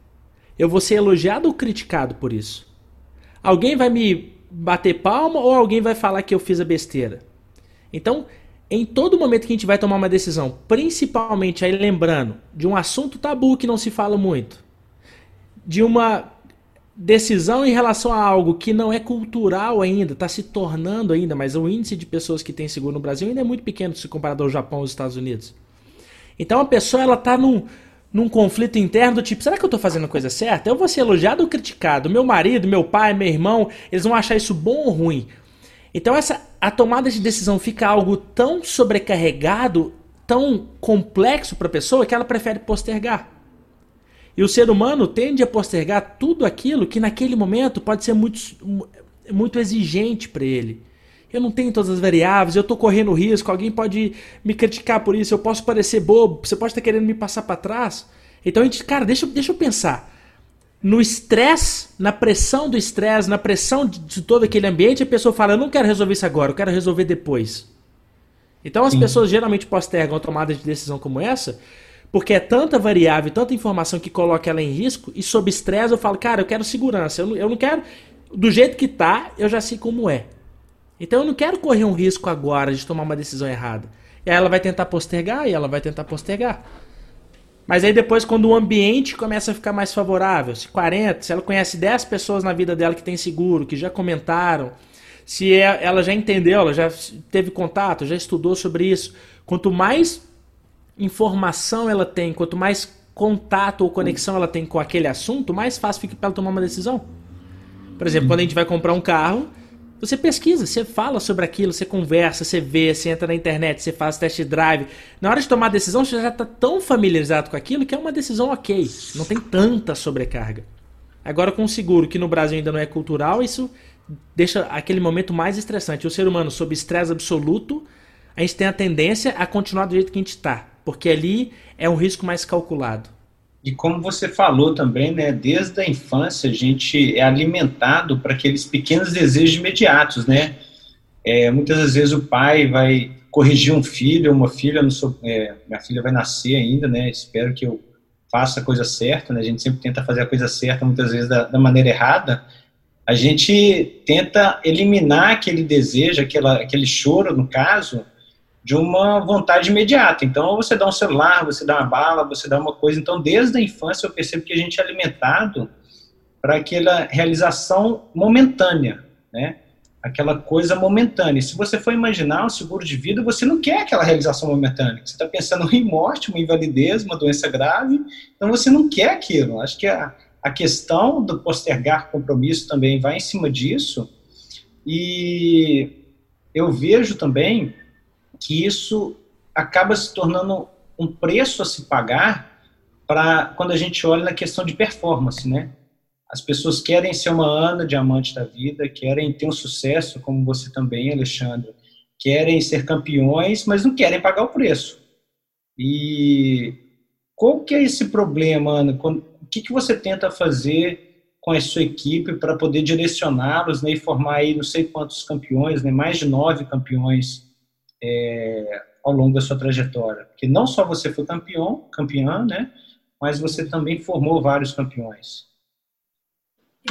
Eu vou ser elogiado ou criticado por isso? Alguém vai me bater palma ou alguém vai falar que eu fiz a besteira? Então, em todo momento que a gente vai tomar uma decisão, principalmente aí lembrando de um assunto tabu que não se fala muito, de uma decisão em relação a algo que não é cultural ainda, está se tornando ainda, mas o índice de pessoas que têm seguro no Brasil ainda é muito pequeno se comparado ao Japão ou aos Estados Unidos. Então a pessoa ela está num, num conflito interno do tipo, será que eu estou fazendo a coisa certa? Eu vou ser elogiado ou criticado? Meu marido, meu pai, meu irmão, eles vão achar isso bom ou ruim? Então essa a tomada de decisão fica algo tão sobrecarregado, tão complexo para a pessoa que ela prefere postergar. E o ser humano tende a postergar tudo aquilo que naquele momento pode ser muito, muito exigente para ele. Eu não tenho todas as variáveis, eu estou correndo risco, alguém pode me criticar por isso, eu posso parecer bobo, você pode estar querendo me passar para trás. Então a gente, cara, deixa, deixa eu pensar. No estresse, na pressão do estresse, na pressão de, de, todo aquele ambiente, a pessoa fala: Eu não quero resolver isso agora, eu quero resolver depois. Então as Sim. pessoas geralmente postergam a tomada de decisão como essa, porque é tanta variável, tanta informação que coloca ela em risco, e sob estresse eu falo: Cara, eu quero segurança, eu não, eu não quero. Do jeito que tá, eu já sei como é. Então eu não quero correr um risco agora de tomar uma decisão errada. E aí ela vai tentar postergar e ela vai tentar postergar. Mas aí depois, quando o ambiente começa a ficar mais favorável, se 40, se ela conhece 10 pessoas na vida dela que tem seguro, que já comentaram, se é, ela já entendeu, ela já teve contato, já estudou sobre isso, quanto mais informação ela tem, quanto mais contato ou conexão ela tem com aquele assunto, mais fácil fica para ela tomar uma decisão. Por exemplo, quando a gente vai comprar um carro, você pesquisa, você fala sobre aquilo, você conversa, você vê, você entra na internet, você faz test drive. Na hora de tomar a decisão, você já está tão familiarizado com aquilo que é uma decisão ok. Não tem tanta sobrecarga. Agora, com o seguro, que no Brasil ainda não é cultural, isso deixa aquele momento mais estressante. O ser humano, sob estresse absoluto, a gente tem a tendência a continuar do jeito que a gente está. Porque ali é um risco mais calculado. E como você falou também, né, desde a infância a gente é alimentado para aqueles pequenos desejos imediatos, né? É, muitas vezes o pai vai corrigir um filho, uma filha, sou, é, minha filha vai nascer ainda, né? Espero que eu faça a coisa certa, né? A gente sempre tenta fazer a coisa certa, muitas vezes da, da maneira errada. A gente tenta eliminar aquele desejo, aquela, aquele choro, no caso, de uma vontade imediata. Então, você dá um celular, você dá uma bala, você dá uma coisa. Então, desde a infância, eu percebo que a gente é alimentado para aquela realização momentânea, né? Aquela coisa momentânea. Se você for imaginar o seguro de vida, você não quer aquela realização momentânea. Você está pensando em morte, uma invalidez, uma doença grave. Então, você não quer aquilo. Acho que a, a questão do postergar compromisso também vai em cima disso. E eu vejo também que isso acaba se tornando um preço a se pagar para quando a gente olha na questão de performance, né? As pessoas querem ser uma Ana diamante da vida, querem ter um sucesso, como você também, Alexandre, querem ser campeões, mas não querem pagar o preço. E qual que é esse problema, Ana? O que, que você tenta fazer com a sua equipe para poder direcioná-los né, e formar aí não sei quantos campeões, né, mais de nove campeões é, ao longo da sua trajetória. Porque não só você foi campeão, campeã, né? Mas você também formou vários campeões.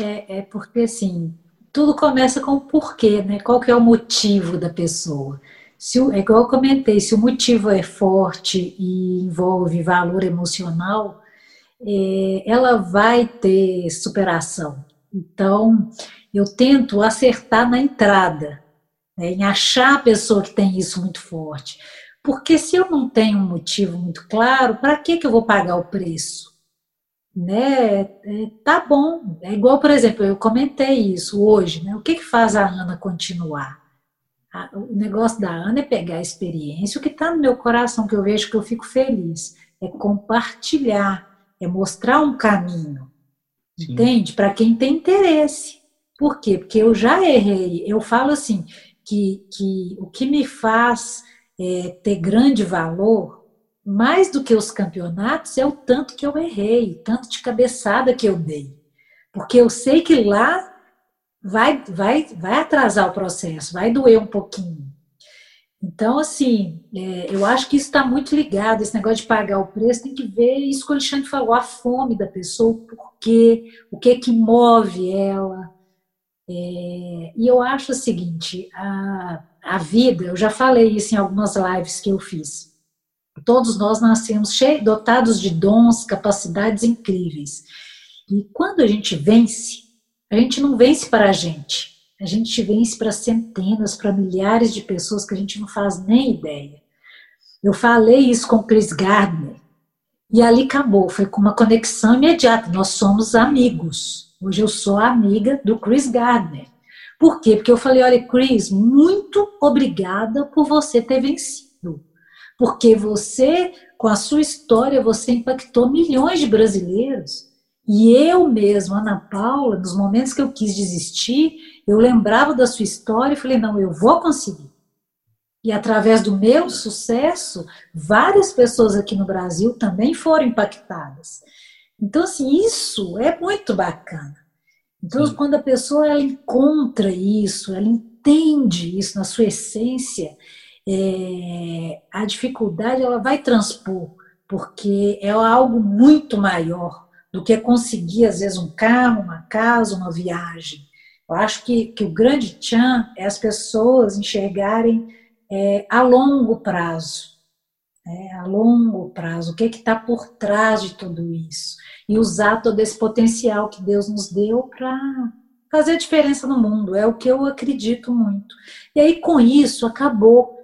É, é porque assim, tudo começa com o porquê, né? Qual que é o motivo da pessoa? Se o, é igual eu comentei, se o motivo é forte e envolve valor emocional, é, ela vai ter superação. Então, eu tento acertar na entrada, né, em achar a pessoa que tem isso muito forte. Porque se eu não tenho um motivo muito claro, para que, que eu vou pagar o preço? Né? É, tá bom. É igual, por exemplo, eu comentei isso hoje, né? O que, que faz a Ana continuar? o negócio da Ana é pegar a experiência, o que está no meu coração, que eu vejo que eu fico feliz, é compartilhar, é mostrar um caminho. Sim. Entende? Para quem tem interesse. Por quê? Porque eu já errei. Eu falo assim, que, que o que me faz é, ter grande valor, mais do que os campeonatos, é o tanto que eu errei, tanto de cabeçada que eu dei. Porque eu sei que lá vai, vai, vai atrasar o processo, vai doer um pouquinho. Então, assim, é, eu acho que isso está muito ligado, esse negócio de pagar o preço, tem que ver isso que o Alexandre falou, a fome da pessoa, o porquê, o que é que move ela. É, e eu acho o seguinte, a, a vida, eu já falei isso em algumas lives que eu fiz, todos nós nascemos dotados de dons, capacidades incríveis. E quando a gente vence, a gente não vence para a gente, a gente vence para centenas, para milhares de pessoas que a gente não faz nem ideia. Eu falei isso com o Chris Gardner e ali acabou, foi com uma conexão imediata. Nós somos amigos. Hoje eu sou amiga do Chris Gardner. Por quê? Porque eu falei: olha, Chris, muito obrigada por você ter vencido. Porque você, com a sua história, você impactou milhões de brasileiros. E eu mesma, Ana Paula, nos momentos que eu quis desistir, eu lembrava da sua história e falei: não, eu vou conseguir. E através do meu sucesso, várias pessoas aqui no Brasil também foram impactadas. Então, assim, isso é muito bacana. Então, Sim. quando a pessoa ela encontra isso, ela entende isso na sua essência, é, a dificuldade ela vai transpor, porque é algo muito maior do que conseguir, às vezes, um carro, uma casa, uma viagem. Eu acho que, que o grande tchan é as pessoas enxergarem é, a longo prazo. É, a longo prazo, o que está por trás de tudo isso. E usar todo esse potencial que Deus nos deu para fazer a diferença no mundo. É o que eu acredito muito. E aí, com isso, acabou.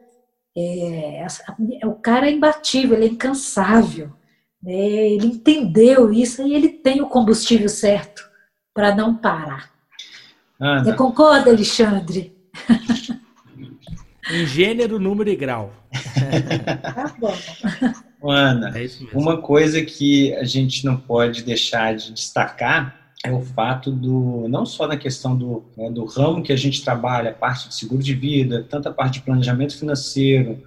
É, o cara é imbatível, ele é incansável. É, ele entendeu isso e ele tem o combustível certo para não parar. Ana. Você concorda, Alexandre? Em gênero, número e grau. (laughs) tá bom. (laughs) Ana, é uma coisa que a gente não pode deixar de destacar é o fato do, não só na questão do, né, do ramo que a gente trabalha, a parte de seguro de vida, tanta parte de planejamento financeiro,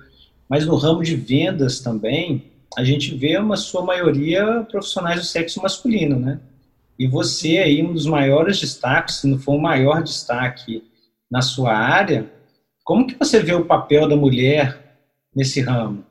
mas no ramo de vendas também, a gente vê uma sua maioria profissionais do sexo masculino, né? E você aí, um dos maiores destaques, se não for o maior destaque na sua área, como que você vê o papel da mulher nesse ramo?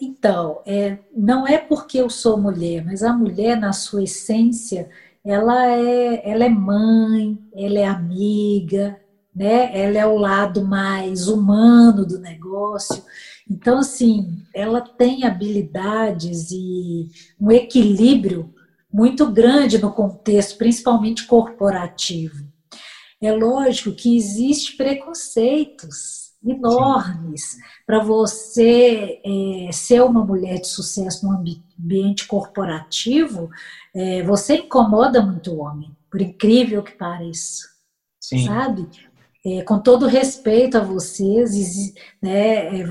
Então, é, não é porque eu sou mulher, mas a mulher, na sua essência, ela é, ela é mãe, ela é amiga, né? ela é o lado mais humano do negócio. Então, assim, ela tem habilidades e um equilíbrio muito grande no contexto, principalmente corporativo. É lógico que existe preconceitos enormes para você é, ser uma mulher de sucesso no ambiente corporativo, é, você incomoda muito o homem, por incrível que pareça. Sim. Sabe? É, com todo respeito a vocês, né, é,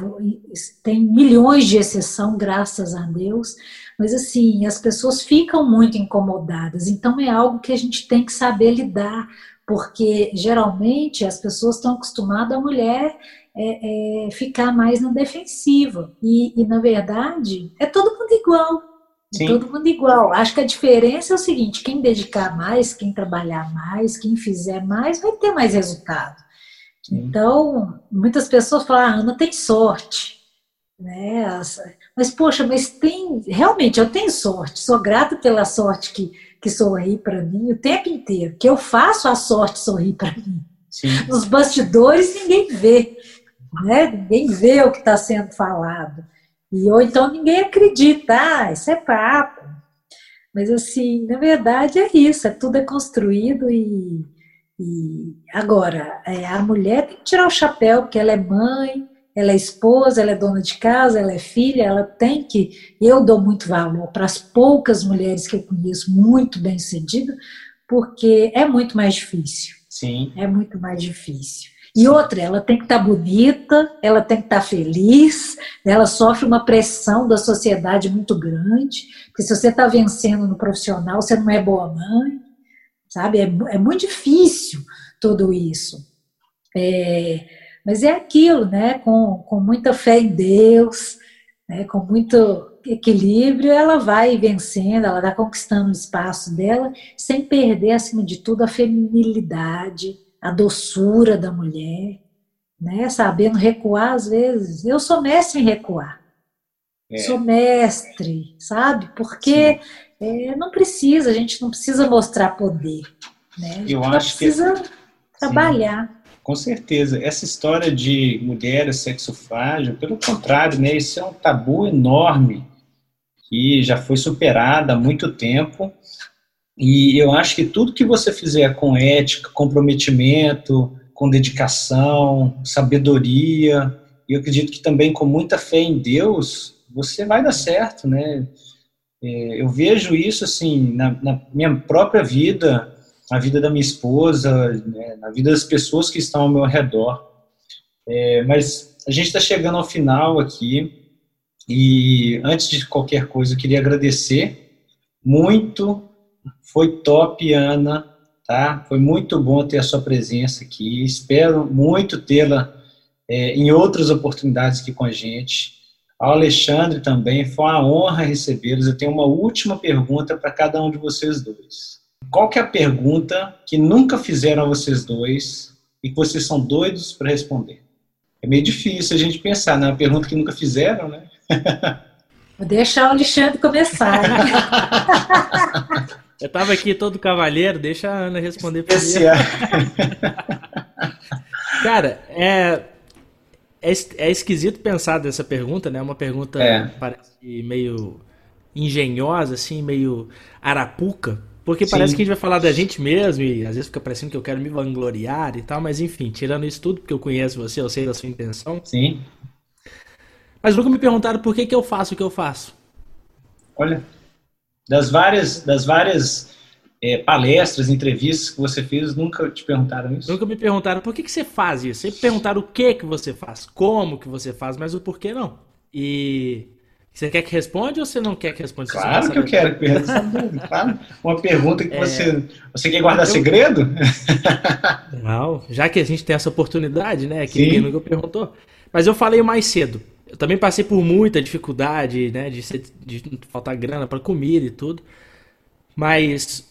tem milhões de exceção, graças a Deus, mas assim, as pessoas ficam muito incomodadas, então é algo que a gente tem que saber lidar, porque geralmente as pessoas estão acostumadas a mulher é, é, ficar mais na defensiva, e, e na verdade é todo mundo igual, é Sim. Todo mundo igual. Acho que a diferença é o seguinte: quem dedicar mais, quem trabalhar mais, quem fizer mais, vai ter mais resultado. Sim. Então, muitas pessoas falam, ah, Ana tem sorte. Né? Mas, poxa, mas tem. Realmente, eu tenho sorte. Sou grata pela sorte que, que sorri para mim o tempo inteiro. Que eu faço a sorte sorrir para mim. Sim. Nos bastidores, ninguém vê. Né? Ninguém vê o que está sendo falado. E ou então ninguém acredita, ah, isso é papo. Mas assim, na verdade é isso, é tudo é construído e, e agora é, a mulher tem que tirar o chapéu porque ela é mãe, ela é esposa, ela é dona de casa, ela é filha, ela tem que. Eu dou muito valor para as poucas mulheres que eu conheço muito bem sucedidas, porque é muito mais difícil. Sim. É muito mais difícil. E outra, ela tem que estar tá bonita, ela tem que estar tá feliz, ela sofre uma pressão da sociedade muito grande, porque se você está vencendo no profissional, você não é boa mãe, sabe? É, é muito difícil tudo isso. É, mas é aquilo, né? Com, com muita fé em Deus, né? com muito equilíbrio, ela vai vencendo, ela vai conquistando o espaço dela, sem perder, acima de tudo, a feminilidade, a doçura da mulher, né? Sabendo recuar às vezes. Eu sou mestre em recuar. É. Sou mestre, sabe? Porque é, não precisa, a gente não precisa mostrar poder. Né? Eu acho precisa que... trabalhar. Sim. Com certeza. Essa história de mulher sexo frágil, pelo contrário, né, isso é um tabu enorme que já foi superado há muito tempo. E eu acho que tudo que você fizer com ética, comprometimento, com dedicação, sabedoria, e eu acredito que também com muita fé em Deus, você vai dar certo, né? É, eu vejo isso assim na, na minha própria vida, na vida da minha esposa, né, na vida das pessoas que estão ao meu redor. É, mas a gente está chegando ao final aqui e antes de qualquer coisa eu queria agradecer muito. Foi top, Ana, tá? Foi muito bom ter a sua presença aqui. Espero muito tê-la é, em outras oportunidades aqui com a gente. Ao Alexandre também, foi uma honra recebê-los. Eu tenho uma última pergunta para cada um de vocês dois. Qual que é a pergunta que nunca fizeram a vocês dois e que vocês são doidos para responder? É meio difícil a gente pensar, né? Uma pergunta que nunca fizeram, né? (laughs) Vou deixar o Alexandre começar. (laughs) Eu tava aqui todo cavalheiro, deixa a Ana responder primeiro. É. (laughs) Cara, é, é, é, esquisito pensar dessa pergunta, né? Uma pergunta é. parece meio engenhosa, assim, meio arapuca. Porque Sim. parece que a gente vai falar da gente mesmo e às vezes fica parecendo que eu quero me vangloriar e tal, mas enfim, tirando isso tudo, porque eu conheço você, eu sei da sua intenção. Sim. Mas nunca me perguntaram por que, que eu faço o que eu faço. Olha, das várias, das várias é, palestras, entrevistas que você fez, nunca te perguntaram isso? Nunca me perguntaram por que, que você faz isso. Sempre perguntaram o que que você faz, como que você faz, mas o porquê não. E você quer que responda ou você não quer que responda? Claro que eu quero que responda. claro. Uma pergunta que é... você. Você quer guardar eu... segredo? Não, já que a gente tem essa oportunidade, né? Que Sim. ninguém nunca perguntou. Mas eu falei mais cedo. Eu também passei por muita dificuldade, né? De, ser, de faltar grana para comida e tudo. Mas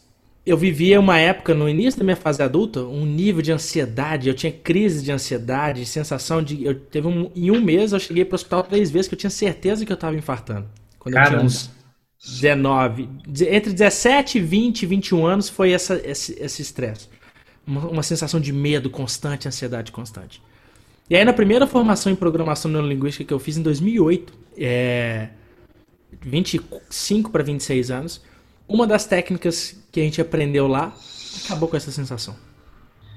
eu vivia uma época no início da minha fase adulta, um nível de ansiedade, eu tinha crise de ansiedade, sensação de eu teve um, em um mês eu cheguei para o hospital três vezes que eu tinha certeza que eu estava infartando. Quando Caramba. eu tinha uns 19, entre 17, 20 21 anos foi essa esse estresse. Uma, uma sensação de medo constante, ansiedade constante. E aí na primeira formação em programação neurolinguística que eu fiz em 2008, é 25 para 26 anos, uma das técnicas que a gente aprendeu lá acabou com essa sensação.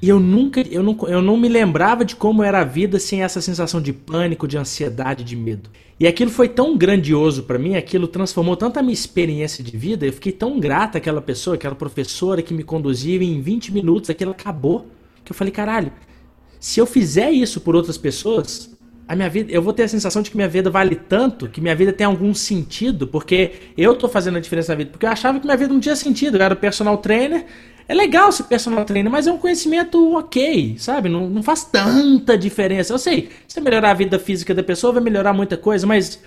E eu nunca, eu não, eu não me lembrava de como era a vida sem essa sensação de pânico, de ansiedade, de medo. E aquilo foi tão grandioso para mim, aquilo transformou tanto a minha experiência de vida, eu fiquei tão grata àquela pessoa, aquela professora que me conduzia e em 20 minutos aquilo acabou, que eu falei, caralho, se eu fizer isso por outras pessoas, a minha vida, eu vou ter a sensação de que minha vida vale tanto, que minha vida tem algum sentido, porque eu tô fazendo a diferença na vida. Porque eu achava que minha vida não tinha sentido. Eu era personal trainer. É legal ser personal trainer, mas é um conhecimento ok, sabe? Não, não faz tanta diferença. Eu sei, se melhorar a vida física da pessoa, vai melhorar muita coisa, mas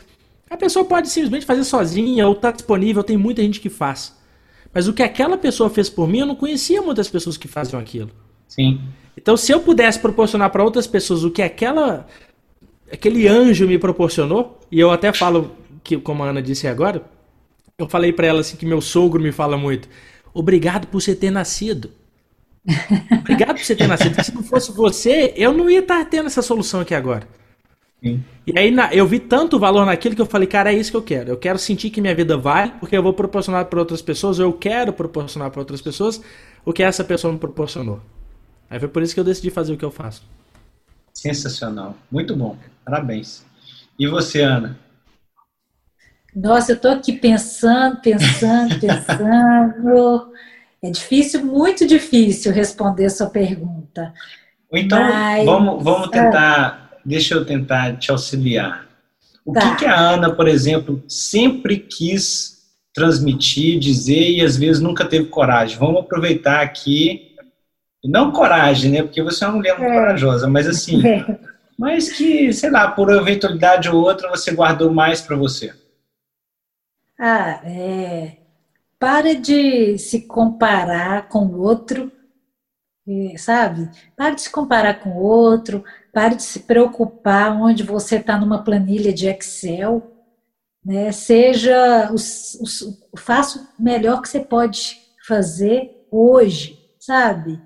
a pessoa pode simplesmente fazer sozinha ou tá disponível, tem muita gente que faz. Mas o que aquela pessoa fez por mim, eu não conhecia muitas pessoas que faziam aquilo. Sim. Então, se eu pudesse proporcionar para outras pessoas o que aquela aquele anjo me proporcionou, e eu até falo que, como a Ana disse agora, eu falei para ela assim que meu sogro me fala muito: obrigado por você ter nascido. (laughs) Obrigado por você ter nascido. Porque se não fosse você, eu não ia estar tendo essa solução aqui agora. Sim. E aí eu vi tanto valor naquilo que eu falei, cara, é isso que eu quero. Eu quero sentir que minha vida vale, porque eu vou proporcionar para outras pessoas, ou eu quero proporcionar para outras pessoas o que essa pessoa me proporcionou. Aí foi por isso que eu decidi fazer o que eu faço. Sensacional. Muito bom. Parabéns. E você, Ana? Nossa, eu estou aqui pensando, pensando, (laughs) pensando. É difícil, muito difícil responder sua pergunta. Então, Mas... vamos, vamos tentar, ah. deixa eu tentar te auxiliar. O tá. que, que a Ana, por exemplo, sempre quis transmitir, dizer e às vezes nunca teve coragem? Vamos aproveitar aqui não coragem, né? Porque você é uma mulher muito é. corajosa, mas assim, (laughs) é. mas que, sei lá, por eventualidade ou outra, você guardou mais para você. Ah, é. Para de se comparar com o outro, é, sabe? Para de se comparar com o outro, pare de se preocupar onde você está numa planilha de Excel, né? Seja, os, os, faça o melhor que você pode fazer hoje, sabe?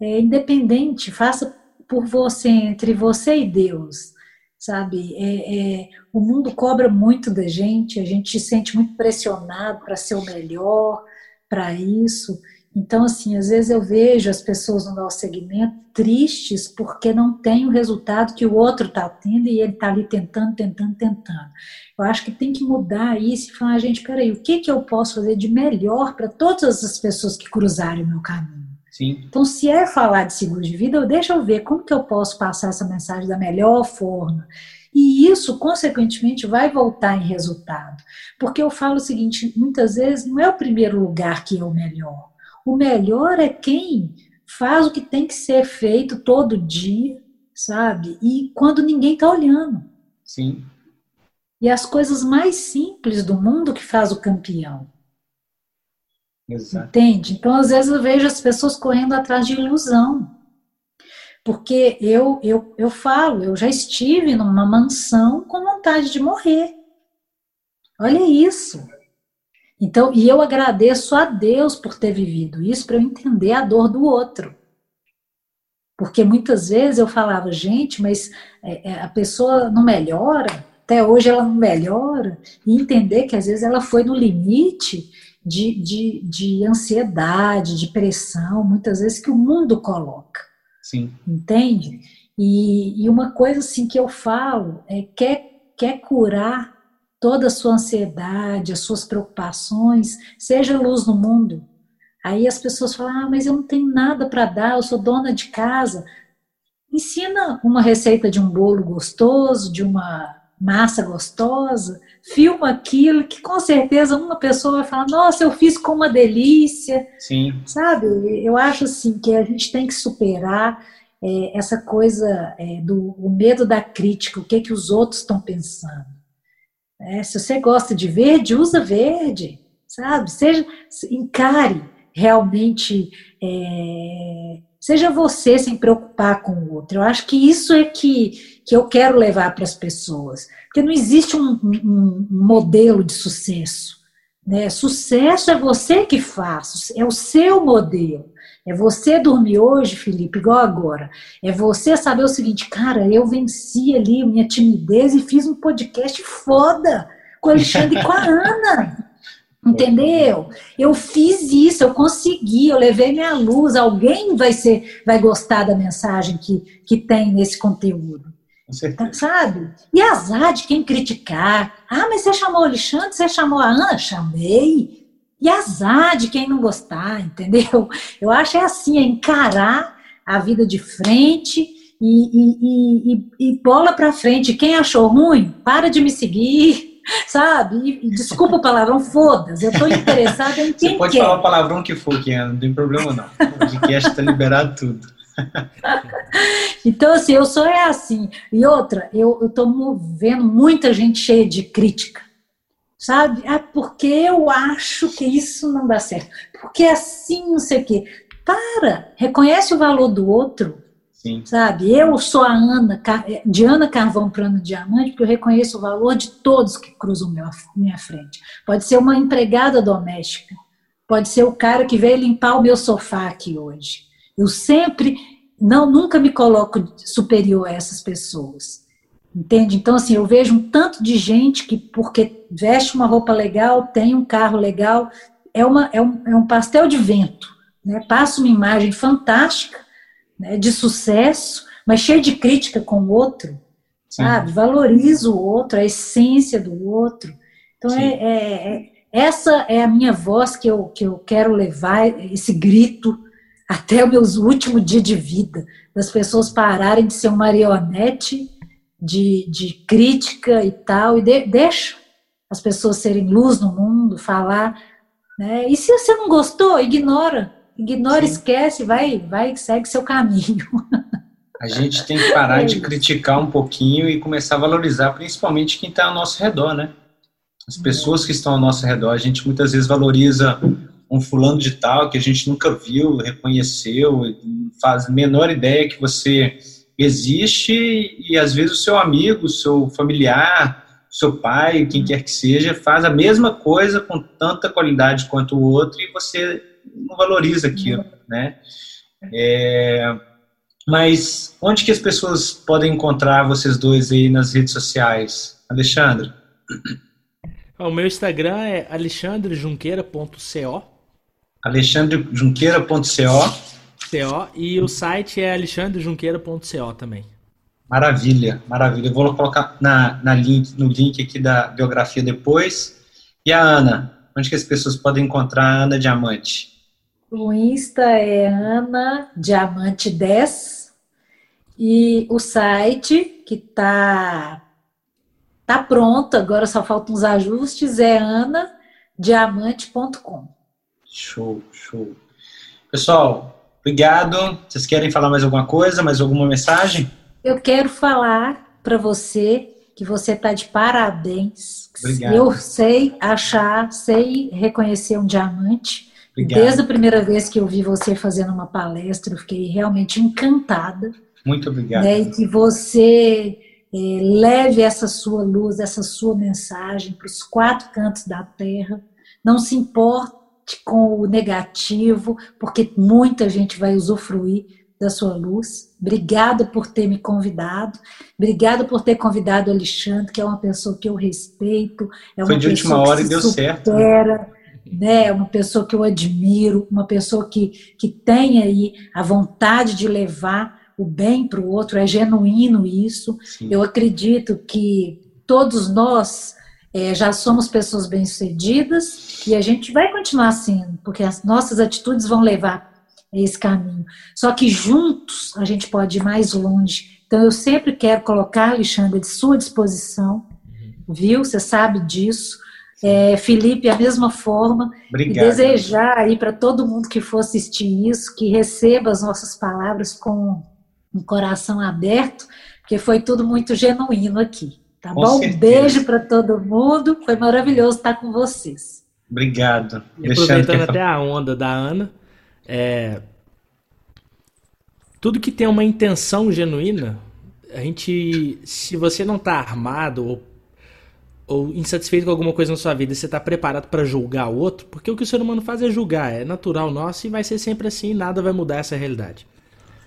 É, independente, faça por você, entre você e Deus, sabe? É, é, o mundo cobra muito da gente, a gente se sente muito pressionado para ser o melhor, para isso. Então, assim, às vezes eu vejo as pessoas no nosso segmento tristes porque não tem o resultado que o outro está tendo e ele está ali tentando, tentando, tentando. Eu acho que tem que mudar isso e falar, gente, peraí, o que, que eu posso fazer de melhor para todas as pessoas que cruzarem o meu caminho? Sim. Então, se é falar de seguro de vida, deixa eu ver como que eu posso passar essa mensagem da melhor forma. E isso, consequentemente, vai voltar em resultado. Porque eu falo o seguinte: muitas vezes não é o primeiro lugar que é o melhor. O melhor é quem faz o que tem que ser feito todo dia, sabe? E quando ninguém está olhando. Sim. E as coisas mais simples do mundo que faz o campeão. Exato. Entende? Então, às vezes, eu vejo as pessoas correndo atrás de ilusão. Porque eu, eu, eu falo, eu já estive numa mansão com vontade de morrer. Olha isso. Então, e eu agradeço a Deus por ter vivido isso para eu entender a dor do outro. Porque muitas vezes eu falava, gente, mas é, é, a pessoa não melhora, até hoje ela não melhora, e entender que às vezes ela foi no limite de, de, de ansiedade, de pressão, muitas vezes que o mundo coloca. Sim. Entende? E, e uma coisa assim que eu falo é quer, quer curar toda a sua ansiedade, as suas preocupações, seja luz no mundo. Aí as pessoas falam: ah, mas eu não tenho nada para dar, eu sou dona de casa. Ensina uma receita de um bolo gostoso, de uma massa gostosa, filma aquilo que com certeza uma pessoa vai falar, nossa, eu fiz com uma delícia. Sim. Sabe? Eu acho assim que a gente tem que superar é, essa coisa é, do o medo da crítica, o que que os outros estão pensando. É, se você gosta de verde, usa verde, sabe? Seja encare realmente é, Seja você sem preocupar com o outro. Eu acho que isso é que, que eu quero levar para as pessoas. Porque não existe um, um, modelo de sucesso. Né? Sucesso é você que faz, é o seu modelo. É você dormir hoje, Felipe, igual agora. É você saber o seguinte, cara, eu venci ali minha timidez e fiz um podcast foda com o Alexandre e com a (laughs) Ana. Entendeu? Eu fiz isso, eu consegui, eu levei minha luz. Alguém vai ser, vai gostar da mensagem que, que tem nesse conteúdo. Sabe? E azar de quem criticar. Ah, mas você chamou o Alexandre, você chamou a Ana? Chamei. E azar de quem não gostar, (laughs) entendeu? Eu acho é assim, é encarar a vida de frente e, e, e, e bola para frente. Quem achou ruim, para de me seguir (laughs) sabe? E, desculpa o palavrão, foda-se. Eu tô interessada em quem Você pode quer. falar o palavrão que for, que não tem problema não. O podcast tá liberado tudo. (laughs) então, assim, eu sou é assim. E outra, eu, tô vendo muita gente cheia de crítica. Sabe? Ah, porque eu acho que isso não dá certo. Porque assim, não sei o quê. Para, reconhece o valor do outro Sim. Sabe? Eu sou a Ana, de Ana Carvão para Ana Diamante, porque eu reconheço o valor de todos que cruzam minha frente. Pode ser uma empregada doméstica, pode ser o cara que veio limpar o meu sofá aqui hoje. Eu sempre, não, nunca me coloco superior a essas pessoas. Entende? Então, assim, eu vejo um tanto de gente que, porque veste uma roupa legal, tem um carro legal, é, uma, é, um, é um pastel de vento. Né? Passa uma imagem fantástica, né, de sucesso, mas cheia de crítica com o outro, Sim. sabe? Valoriza o outro, a essência do outro. Então, é, é, é, essa é a minha voz que eu, que eu quero levar, esse grito, até o meu último dia de vida, das pessoas pararem de ser um marionete de, de crítica e tal, e de, deixa as pessoas serem luz no mundo, falar. Né? E se você não gostou, ignora. Ignora, Sim. esquece, vai, vai, segue seu caminho. A gente tem que parar é de criticar um pouquinho e começar a valorizar, principalmente quem está ao nosso redor, né? As pessoas que estão ao nosso redor. A gente muitas vezes valoriza um fulano de tal que a gente nunca viu, reconheceu, faz menor ideia que você existe e às vezes o seu amigo, o seu familiar, o seu pai, quem quer que seja, faz a mesma coisa com tanta qualidade quanto o outro e você não valoriza aquilo, né? É, mas onde que as pessoas podem encontrar vocês dois aí nas redes sociais? Alexandre? O meu Instagram é alexandrejunqueira.co alexandrejunqueira.co CO e o site é alexandrejunqueira.co também. Maravilha, maravilha. Eu vou colocar na, na link, no link aqui da biografia depois. E a Ana? Onde que as pessoas podem encontrar a Ana Diamante? O Insta é Ana Diamante 10 e o site que está tá pronto, agora só faltam uns ajustes, é anadiamante.com. Show, show. Pessoal, Obrigado. Vocês querem falar mais alguma coisa, mais alguma mensagem? Eu quero falar para você que você está de parabéns. Obrigado. Eu sei achar, sei reconhecer um diamante. Obrigado. Desde a primeira vez que eu vi você fazendo uma palestra, eu fiquei realmente encantada. Muito obrigado. Né, e que você é, leve essa sua luz, essa sua mensagem para os quatro cantos da terra. Não se importa com o negativo, porque muita gente vai usufruir da sua luz. Obrigada por ter me convidado. Obrigada por ter convidado o Alexandre, que é uma pessoa que eu respeito. É Foi de última hora e deu supera, certo. Né? né? É uma pessoa que eu admiro, uma pessoa que, que tem aí a vontade de levar o bem para o outro. É genuíno isso. Sim. Eu acredito que todos nós é, já somos pessoas bem-sucedidas e a gente vai continuar sendo, porque as nossas atitudes vão levar a esse caminho. Só que juntos a gente pode ir mais longe. Então eu sempre quero colocar, Alexandre, de sua disposição, viu? Você sabe disso. É, Felipe, a mesma forma. Obrigado. E desejar aí para todo mundo que for assistir isso, que receba as nossas palavras com um coração aberto, porque foi tudo muito genuíno aqui. Tá com bom? Certeza. Um beijo para todo mundo. Foi maravilhoso estar com vocês. Obrigado. E aproveitando até a onda da Ana, é... tudo que tem uma intenção genuína, a gente, se você não está armado ou, ou insatisfeito com alguma coisa na sua vida, você está preparado para julgar o outro, porque o que o ser humano faz é julgar, é natural nosso e vai ser sempre assim, nada vai mudar essa realidade.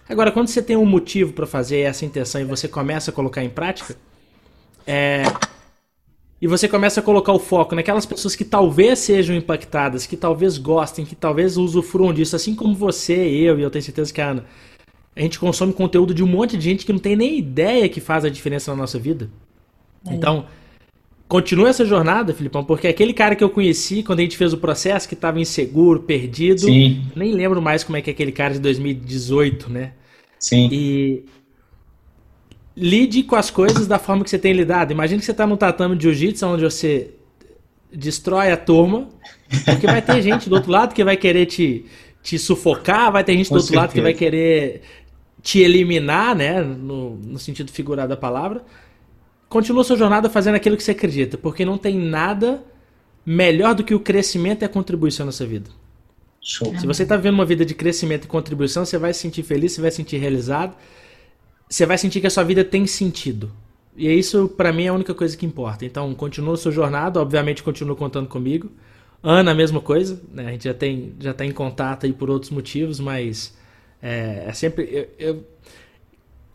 Agora, quando você tem um motivo para fazer essa intenção e você começa a colocar em prática, é, e você começa a colocar o foco naquelas pessoas que talvez sejam impactadas, que talvez gostem, que talvez usufruam disso, assim como você, eu e eu tenho certeza que a Ana. A gente consome conteúdo de um monte de gente que não tem nem ideia que faz a diferença na nossa vida. É. Então, continua essa jornada, Filipão, porque aquele cara que eu conheci quando a gente fez o processo, que estava inseguro, perdido, Sim. nem lembro mais como é que é aquele cara de 2018, né? Sim. E lide com as coisas da forma que você tem lidado. Imagina que você está no tatame de jiu-jitsu, onde você destrói a turma, porque vai ter gente do outro lado que vai querer te, te sufocar, vai ter gente com do outro certeza. lado que vai querer te eliminar, né, no, no sentido figurado da palavra. Continua sua jornada fazendo aquilo que você acredita, porque não tem nada melhor do que o crescimento e a contribuição nessa vida. Show. Se você está vivendo uma vida de crescimento e contribuição, você vai se sentir feliz, você vai se sentir realizado você vai sentir que a sua vida tem sentido. E isso, para mim, é a única coisa que importa. Então, continua a sua jornada, obviamente, continua contando comigo. Ana, a mesma coisa, né? A gente já tem já tá em contato aí por outros motivos, mas é, é sempre. Eu, eu,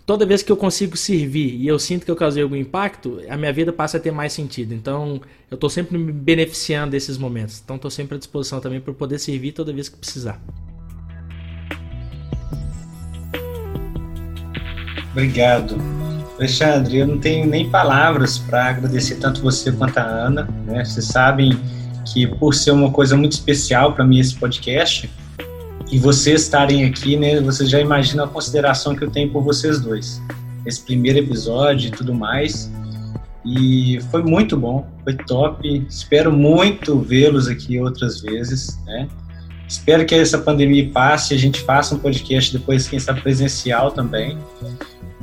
toda vez que eu consigo servir e eu sinto que eu causei algum impacto, a minha vida passa a ter mais sentido. Então, eu estou sempre me beneficiando desses momentos. Então, estou sempre à disposição também para poder servir toda vez que precisar. Obrigado. Alexandre, eu não tenho nem palavras para agradecer tanto você quanto a Ana. Né? Vocês sabem que, por ser uma coisa muito especial para mim esse podcast, e vocês estarem aqui, né, vocês já imaginam a consideração que eu tenho por vocês dois. Esse primeiro episódio e tudo mais. E foi muito bom, foi top. Espero muito vê-los aqui outras vezes, né? Espero que essa pandemia passe e a gente faça um podcast depois, quem sabe, presencial também.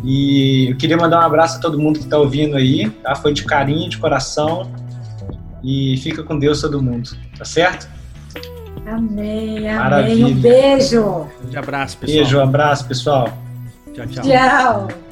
E eu queria mandar um abraço a todo mundo que está ouvindo aí, tá? Foi de carinho, de coração. E fica com Deus todo mundo, tá certo? Amém, amém. Um beijo. Um abraço, pessoal. Beijo, um abraço, pessoal. Tchau, tchau. Tchau.